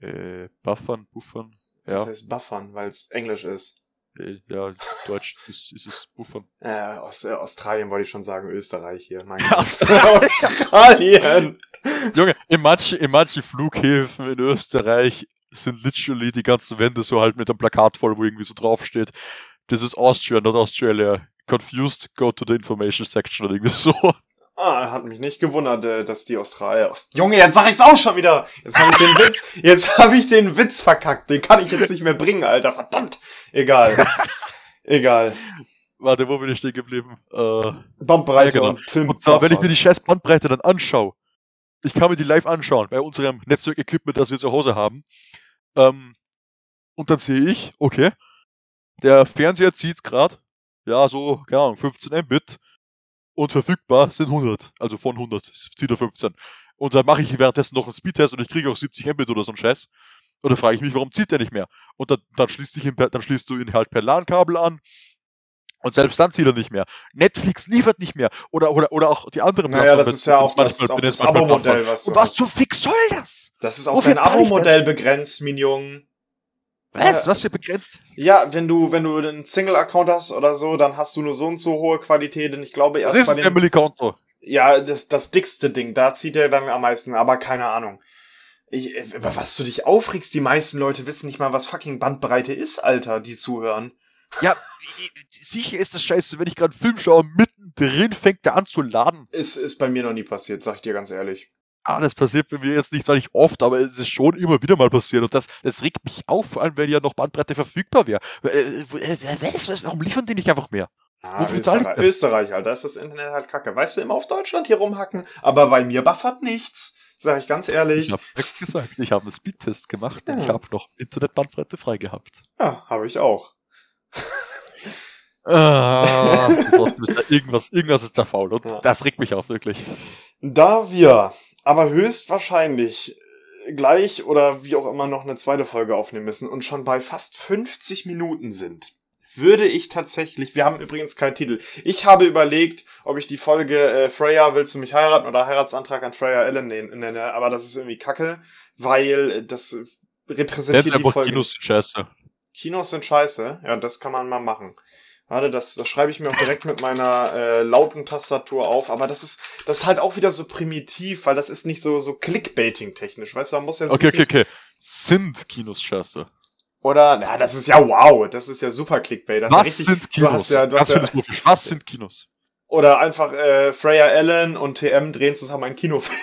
äh, buffern, buffern, Das ja, heißt buffern, weil es Englisch ist. Äh, ja, Deutsch ist, ist es buffern. Äh, aus äh, Australien wollte ich schon sagen, Österreich hier. Mein Australien. Junge, in manchen, in manchen Flughäfen in Österreich sind literally die ganzen Wände so halt mit einem Plakat voll, wo irgendwie so draufsteht, this is Austria, not Australia. Confused, go to the information section oder irgendwie so. Ah, hat mich nicht gewundert, äh, dass die Australier. Aus Junge, jetzt sag ich's auch schon wieder. Jetzt habe ich den Witz, jetzt habe ich den Witz verkackt. Den kann ich jetzt nicht mehr bringen, Alter. Verdammt. Egal. Egal. Warte, wo bin ich stehen geblieben? Äh, Bandbreite Ja, genau. und Film. Und zwar, wenn ich mir die scheiß Bandbreite dann anschaue, ich kann mir die live anschauen bei unserem Netzwerk-Equipment, das wir zu Hause haben. Ähm, und dann sehe ich, okay, der Fernseher zieht gerade, ja, so, keine Ahnung, 15 Mbit und verfügbar sind 100, also von 100 zieht er 15. Und dann mache ich währenddessen noch einen Speedtest und ich kriege auch 70 Mbit oder so ein Scheiß. Und dann frage ich mich, warum zieht der nicht mehr? Und dann, dann, schließt ihn dann schließt du ihn halt per LAN-Kabel an. Und selbst dann zieht er nicht mehr. Netflix liefert nicht mehr. Oder, oder, oder auch die anderen Naja, das ist ja auch das, manchmal- das manchmal Abo-Modell, was Und was zum Fick soll das? Das ist auf Wofür dein? Abo-Modell begrenzt, Minion. Was? Ja. Was für begrenzt? Ja, wenn du, wenn du einen Single-Account hast oder so, dann hast du nur so und so hohe Qualität. Und ich glaube Das erst ist bei ein den, Family Konto. ja, das, das dickste Ding, da zieht er dann am meisten, aber keine Ahnung. Ich, äh, über was du dich aufregst, die meisten Leute wissen nicht mal, was fucking Bandbreite ist, Alter, die zuhören. Ja, ich- sicher ist das scheiße, wenn ich gerade einen Film schaue, mittendrin fängt der an zu laden. Ist, ist bei mir noch nie passiert, sag ich dir ganz ehrlich. Ah, das passiert bei mir jetzt nicht, zwar nicht oft, aber es ist schon immer wieder mal passiert. Und das, das regt mich auf, vor allem, wenn ja noch Bandbreite verfügbar wäre. Äh, äh, was, was, warum liefern die nicht einfach mehr? Ah, Österreich? Österreich, Alter, ist das Internet halt kacke. Weißt du, immer auf Deutschland hier rumhacken, aber bei mir buffert nichts. Sag ich ganz ehrlich. Ich habe gesagt, ich habe einen Speedtest gemacht und Ja. ich habe noch Internetbandbreite frei gehabt. Ja, habe ich auch. Ah, und irgendwas, irgendwas ist da faul und Ja. das regt mich auf, wirklich. Da wir aber höchstwahrscheinlich gleich oder wie auch immer noch eine zweite Folge aufnehmen müssen und schon bei fast 50 Minuten sind, würde ich tatsächlich, wir haben übrigens keinen Titel. Ich habe überlegt, ob ich die Folge äh, Freya, willst du mich heiraten oder Heiratsantrag an Freya Ellen nenne, aber das ist irgendwie kacke, weil das repräsentiert Jetzt die Folge. Kinos sind scheiße. Kinos sind scheiße, ja, das kann man mal machen. Warte, das, das schreibe ich mir auch direkt mit meiner äh, lauten Tastatur auf. Aber das ist, das ist halt auch wieder so primitiv, weil das ist nicht so, so Clickbaiting-technisch. Weißt du, man muss ja so. Okay, okay, okay. Sind Kinos scheiße? Oder, na, das ist ja wow. Das ist ja super Clickbait. Das Was richtig, sind Kinos? Ja, du hast ja, Was sind Kinos? Oder einfach äh, Freya Allen und TM drehen zusammen einen Kinofilm.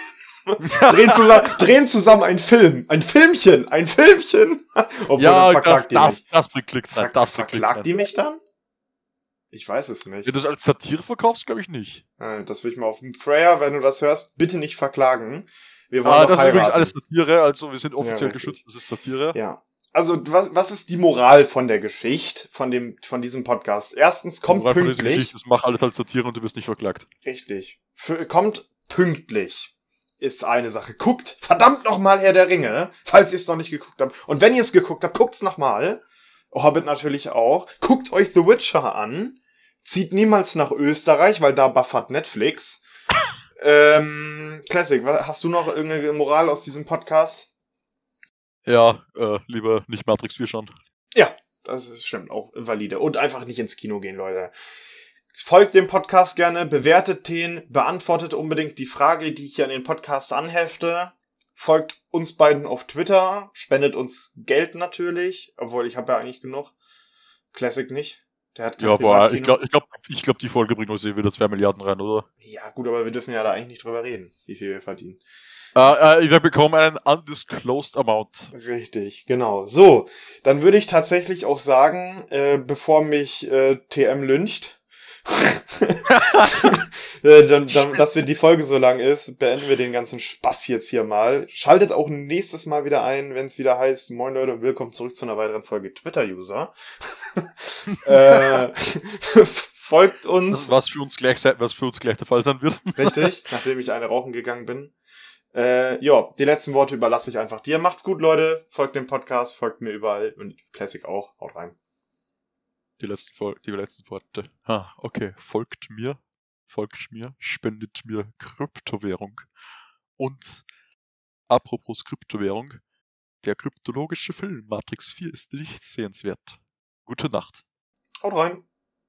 drehen, zusammen, drehen zusammen einen Film. Ein Filmchen. Ein Filmchen. Obwohl, ja, das, das, das bringt Klicks rein. Das bringt Klicks rein. die mich dann? Ich weiß es nicht. Wenn du es als Satire verkaufst, glaube ich nicht. Das will ich mal auf. Freya, wenn du das hörst, bitte nicht verklagen. Wir wollen ah, das heiraten. ist übrigens alles Satire, also wir sind offiziell ja, geschützt, das ist Satire. Ja. Also, was, was ist die Moral von der Geschichte, von dem, von diesem Podcast? Erstens, kommt Moral pünktlich. Von dieser Geschichte ist, mach alles als Satire und du wirst nicht verklagt. Richtig. Für, kommt pünktlich ist eine Sache. Guckt verdammt nochmal Herr der Ringe, falls ihr es noch nicht geguckt habt. Und wenn ihr es geguckt habt, guckt's nochmal. Hobbit natürlich auch. Guckt euch The Witcher an. Zieht niemals nach Österreich, weil da buffert Netflix. ähm, Classic, hast du noch irgendeine Moral aus diesem Podcast? Ja, äh, lieber nicht Matrix 4 schauen. Ja, das ist stimmt, auch valide. Und einfach nicht ins Kino gehen, Leute. Folgt dem Podcast gerne, bewertet den, beantwortet unbedingt die Frage, die ich hier an den Podcast anhefte folgt uns beiden auf Twitter, spendet uns Geld natürlich, obwohl ich habe ja eigentlich genug. Classic nicht. Der hat ja, aber ich glaube, ich glaube, ich glaube, die Folge bringt uns eh wieder 2 Milliarden rein, oder? Ja, gut, aber wir dürfen ja da eigentlich nicht drüber reden, wie viel wir verdienen. Äh, äh, wir bekommen einen undisclosed amount. Richtig, genau. So, dann würde ich tatsächlich auch sagen, äh, bevor mich äh, TM lyncht, äh, dann, dann, dass wir die Folge so lang ist, beenden wir den ganzen Spaß jetzt hier mal. Schaltet auch nächstes Mal wieder ein, wenn es wieder heißt, moin Leute und willkommen zurück zu einer weiteren Folge Twitter-User. äh, folgt uns. Was für uns gleich was für uns gleich der Fall sein wird. Richtig, nachdem ich eine rauchen gegangen bin. Äh, ja, die letzten Worte überlasse ich einfach dir. Macht's gut, Leute. Folgt dem Podcast, folgt mir überall und Classic auch. Haut rein. Die letzten, Vol die letzten Worte. Ah, okay. Folgt mir, folgt mir, spendet mir Kryptowährung. Und apropos Kryptowährung, der kryptologische Film Matrix 4 ist nicht sehenswert. Gute Nacht. Haut rein.